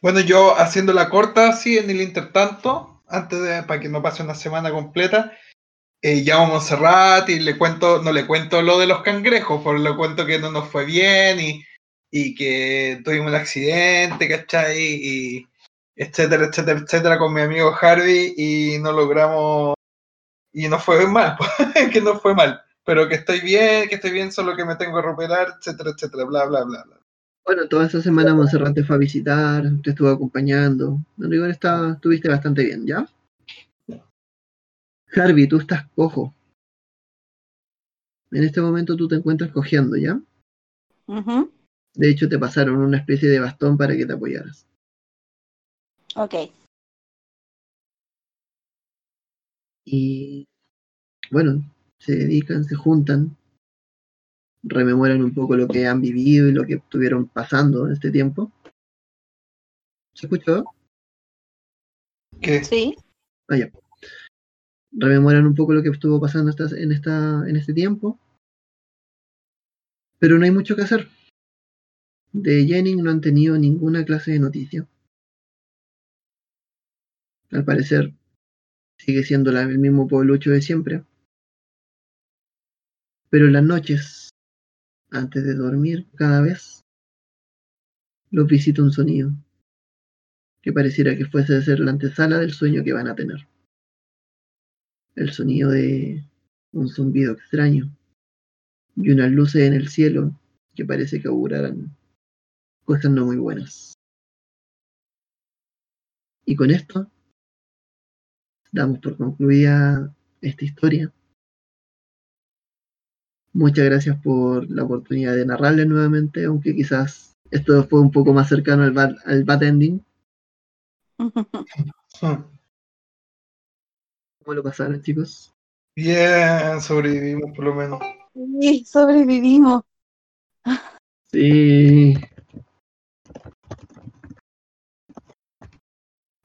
Bueno, yo haciendo la corta, sí, en el intertanto, antes de, para que no pase una semana completa, eh, llamo a Montserrat y le cuento, no le cuento lo de los cangrejos, por le cuento que no nos fue bien y, y que tuvimos un accidente, ¿cachai? Y etcétera, etcétera, etcétera con mi amigo Harvey y no logramos, y no fue mal, que no fue mal, pero que estoy bien, que estoy bien, solo que me tengo que recuperar, etcétera, etcétera, bla, bla, bla, bla. Bueno, toda esa semana Monserrat te fue a visitar, te estuvo acompañando. En rigor está, estuviste bastante bien, ¿ya? Harvey, tú estás cojo. En este momento tú te encuentras cogiendo, ¿ya? De hecho, te pasaron una especie de bastón para que te apoyaras. Ok. Y bueno, se dedican, se juntan, rememoran un poco lo que han vivido y lo que estuvieron pasando en este tiempo. ¿Se escuchó? ¿Qué? Sí. Ah, ya. Rememoran un poco lo que estuvo pasando en, este tiempo. Pero no hay mucho que hacer. De Jennings no han tenido ninguna clase de noticia. Al parecer sigue siendo la- el mismo pueblucho de siempre. Pero en las noches, antes de dormir, cada vez los visita un sonido que pareciera que fuese a ser la antesala del sueño que van a tener. El sonido de un zumbido extraño y unas luces en el cielo que parece que auguraran cosas no muy buenas. Y con esto damos por concluida esta historia. Muchas gracias por la oportunidad de narrarles nuevamente, aunque quizás esto fue un poco más cercano al bad, al bad ending. ¿Cómo lo pasaron, chicos? Bien, sobrevivimos por lo menos. Sí, sobrevivimos. Sí.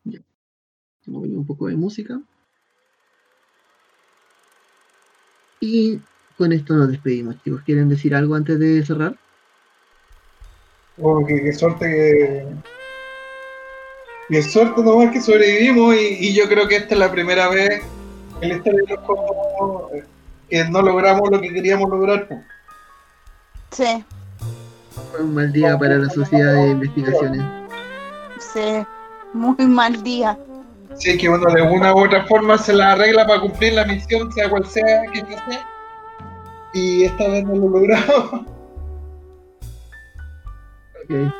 Ya. Vamos a poner un poco de música. Y con esto nos despedimos, chicos. ¿Quieren decir algo antes de cerrar? Oh, qué, qué suerte que. Qué suerte nomás que sobrevivimos y, y yo creo que esta es la primera vez historia de los juegos que no logramos lo que queríamos lograr. Sí, Fue un mal día para la sociedad de investigaciones. sí. Muy mal día. Sí, que uno de una u otra forma se la arregla para cumplir la misión, sea cual sea que sea. Y esta vez no lo logramos. Ok.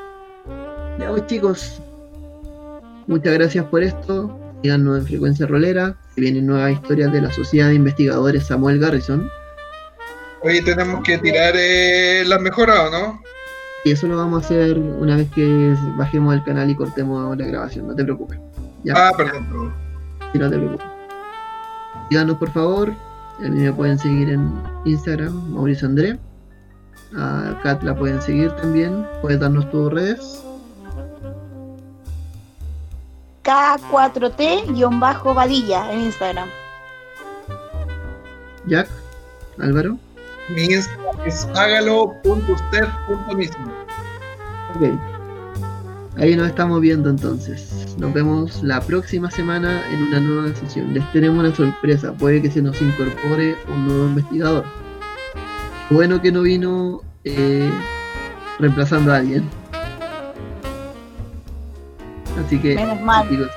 Ya pues chicos. Muchas gracias por esto. Síganos en Frecuencia Rolera. Se vienen nuevas historias de la Sociedad de Investigadores Samuel Garrison. Oye, tenemos que tirar eh, las mejoras, ¿o no? Y eso lo vamos a hacer una vez que bajemos el canal y cortemos la grabación. No te preocupes. Ya. Ah, perdón, perdón. Sí, no te preocupes. Síganos por favor. A mí me pueden seguir en Instagram, Mauricio André. A Kat la pueden seguir también. Puedes darnos tus redes. K4T-Vadilla en Instagram. Jack, Álvaro. Mi Instagram es hágalo.usted.mismo. Ok. Ahí nos estamos viendo entonces. Nos vemos la próxima semana en una nueva sesión. Les tenemos una sorpresa. Puede que se nos incorpore un nuevo investigador. Bueno que no vino eh, reemplazando a alguien. Así que, Menos mal. chicos,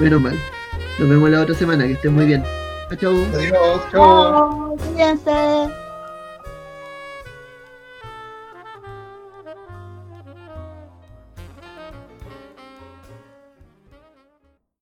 menos mal. Nos vemos la otra semana. Que estén muy bien. Chao, chao. Adiós. Chao, cuídense.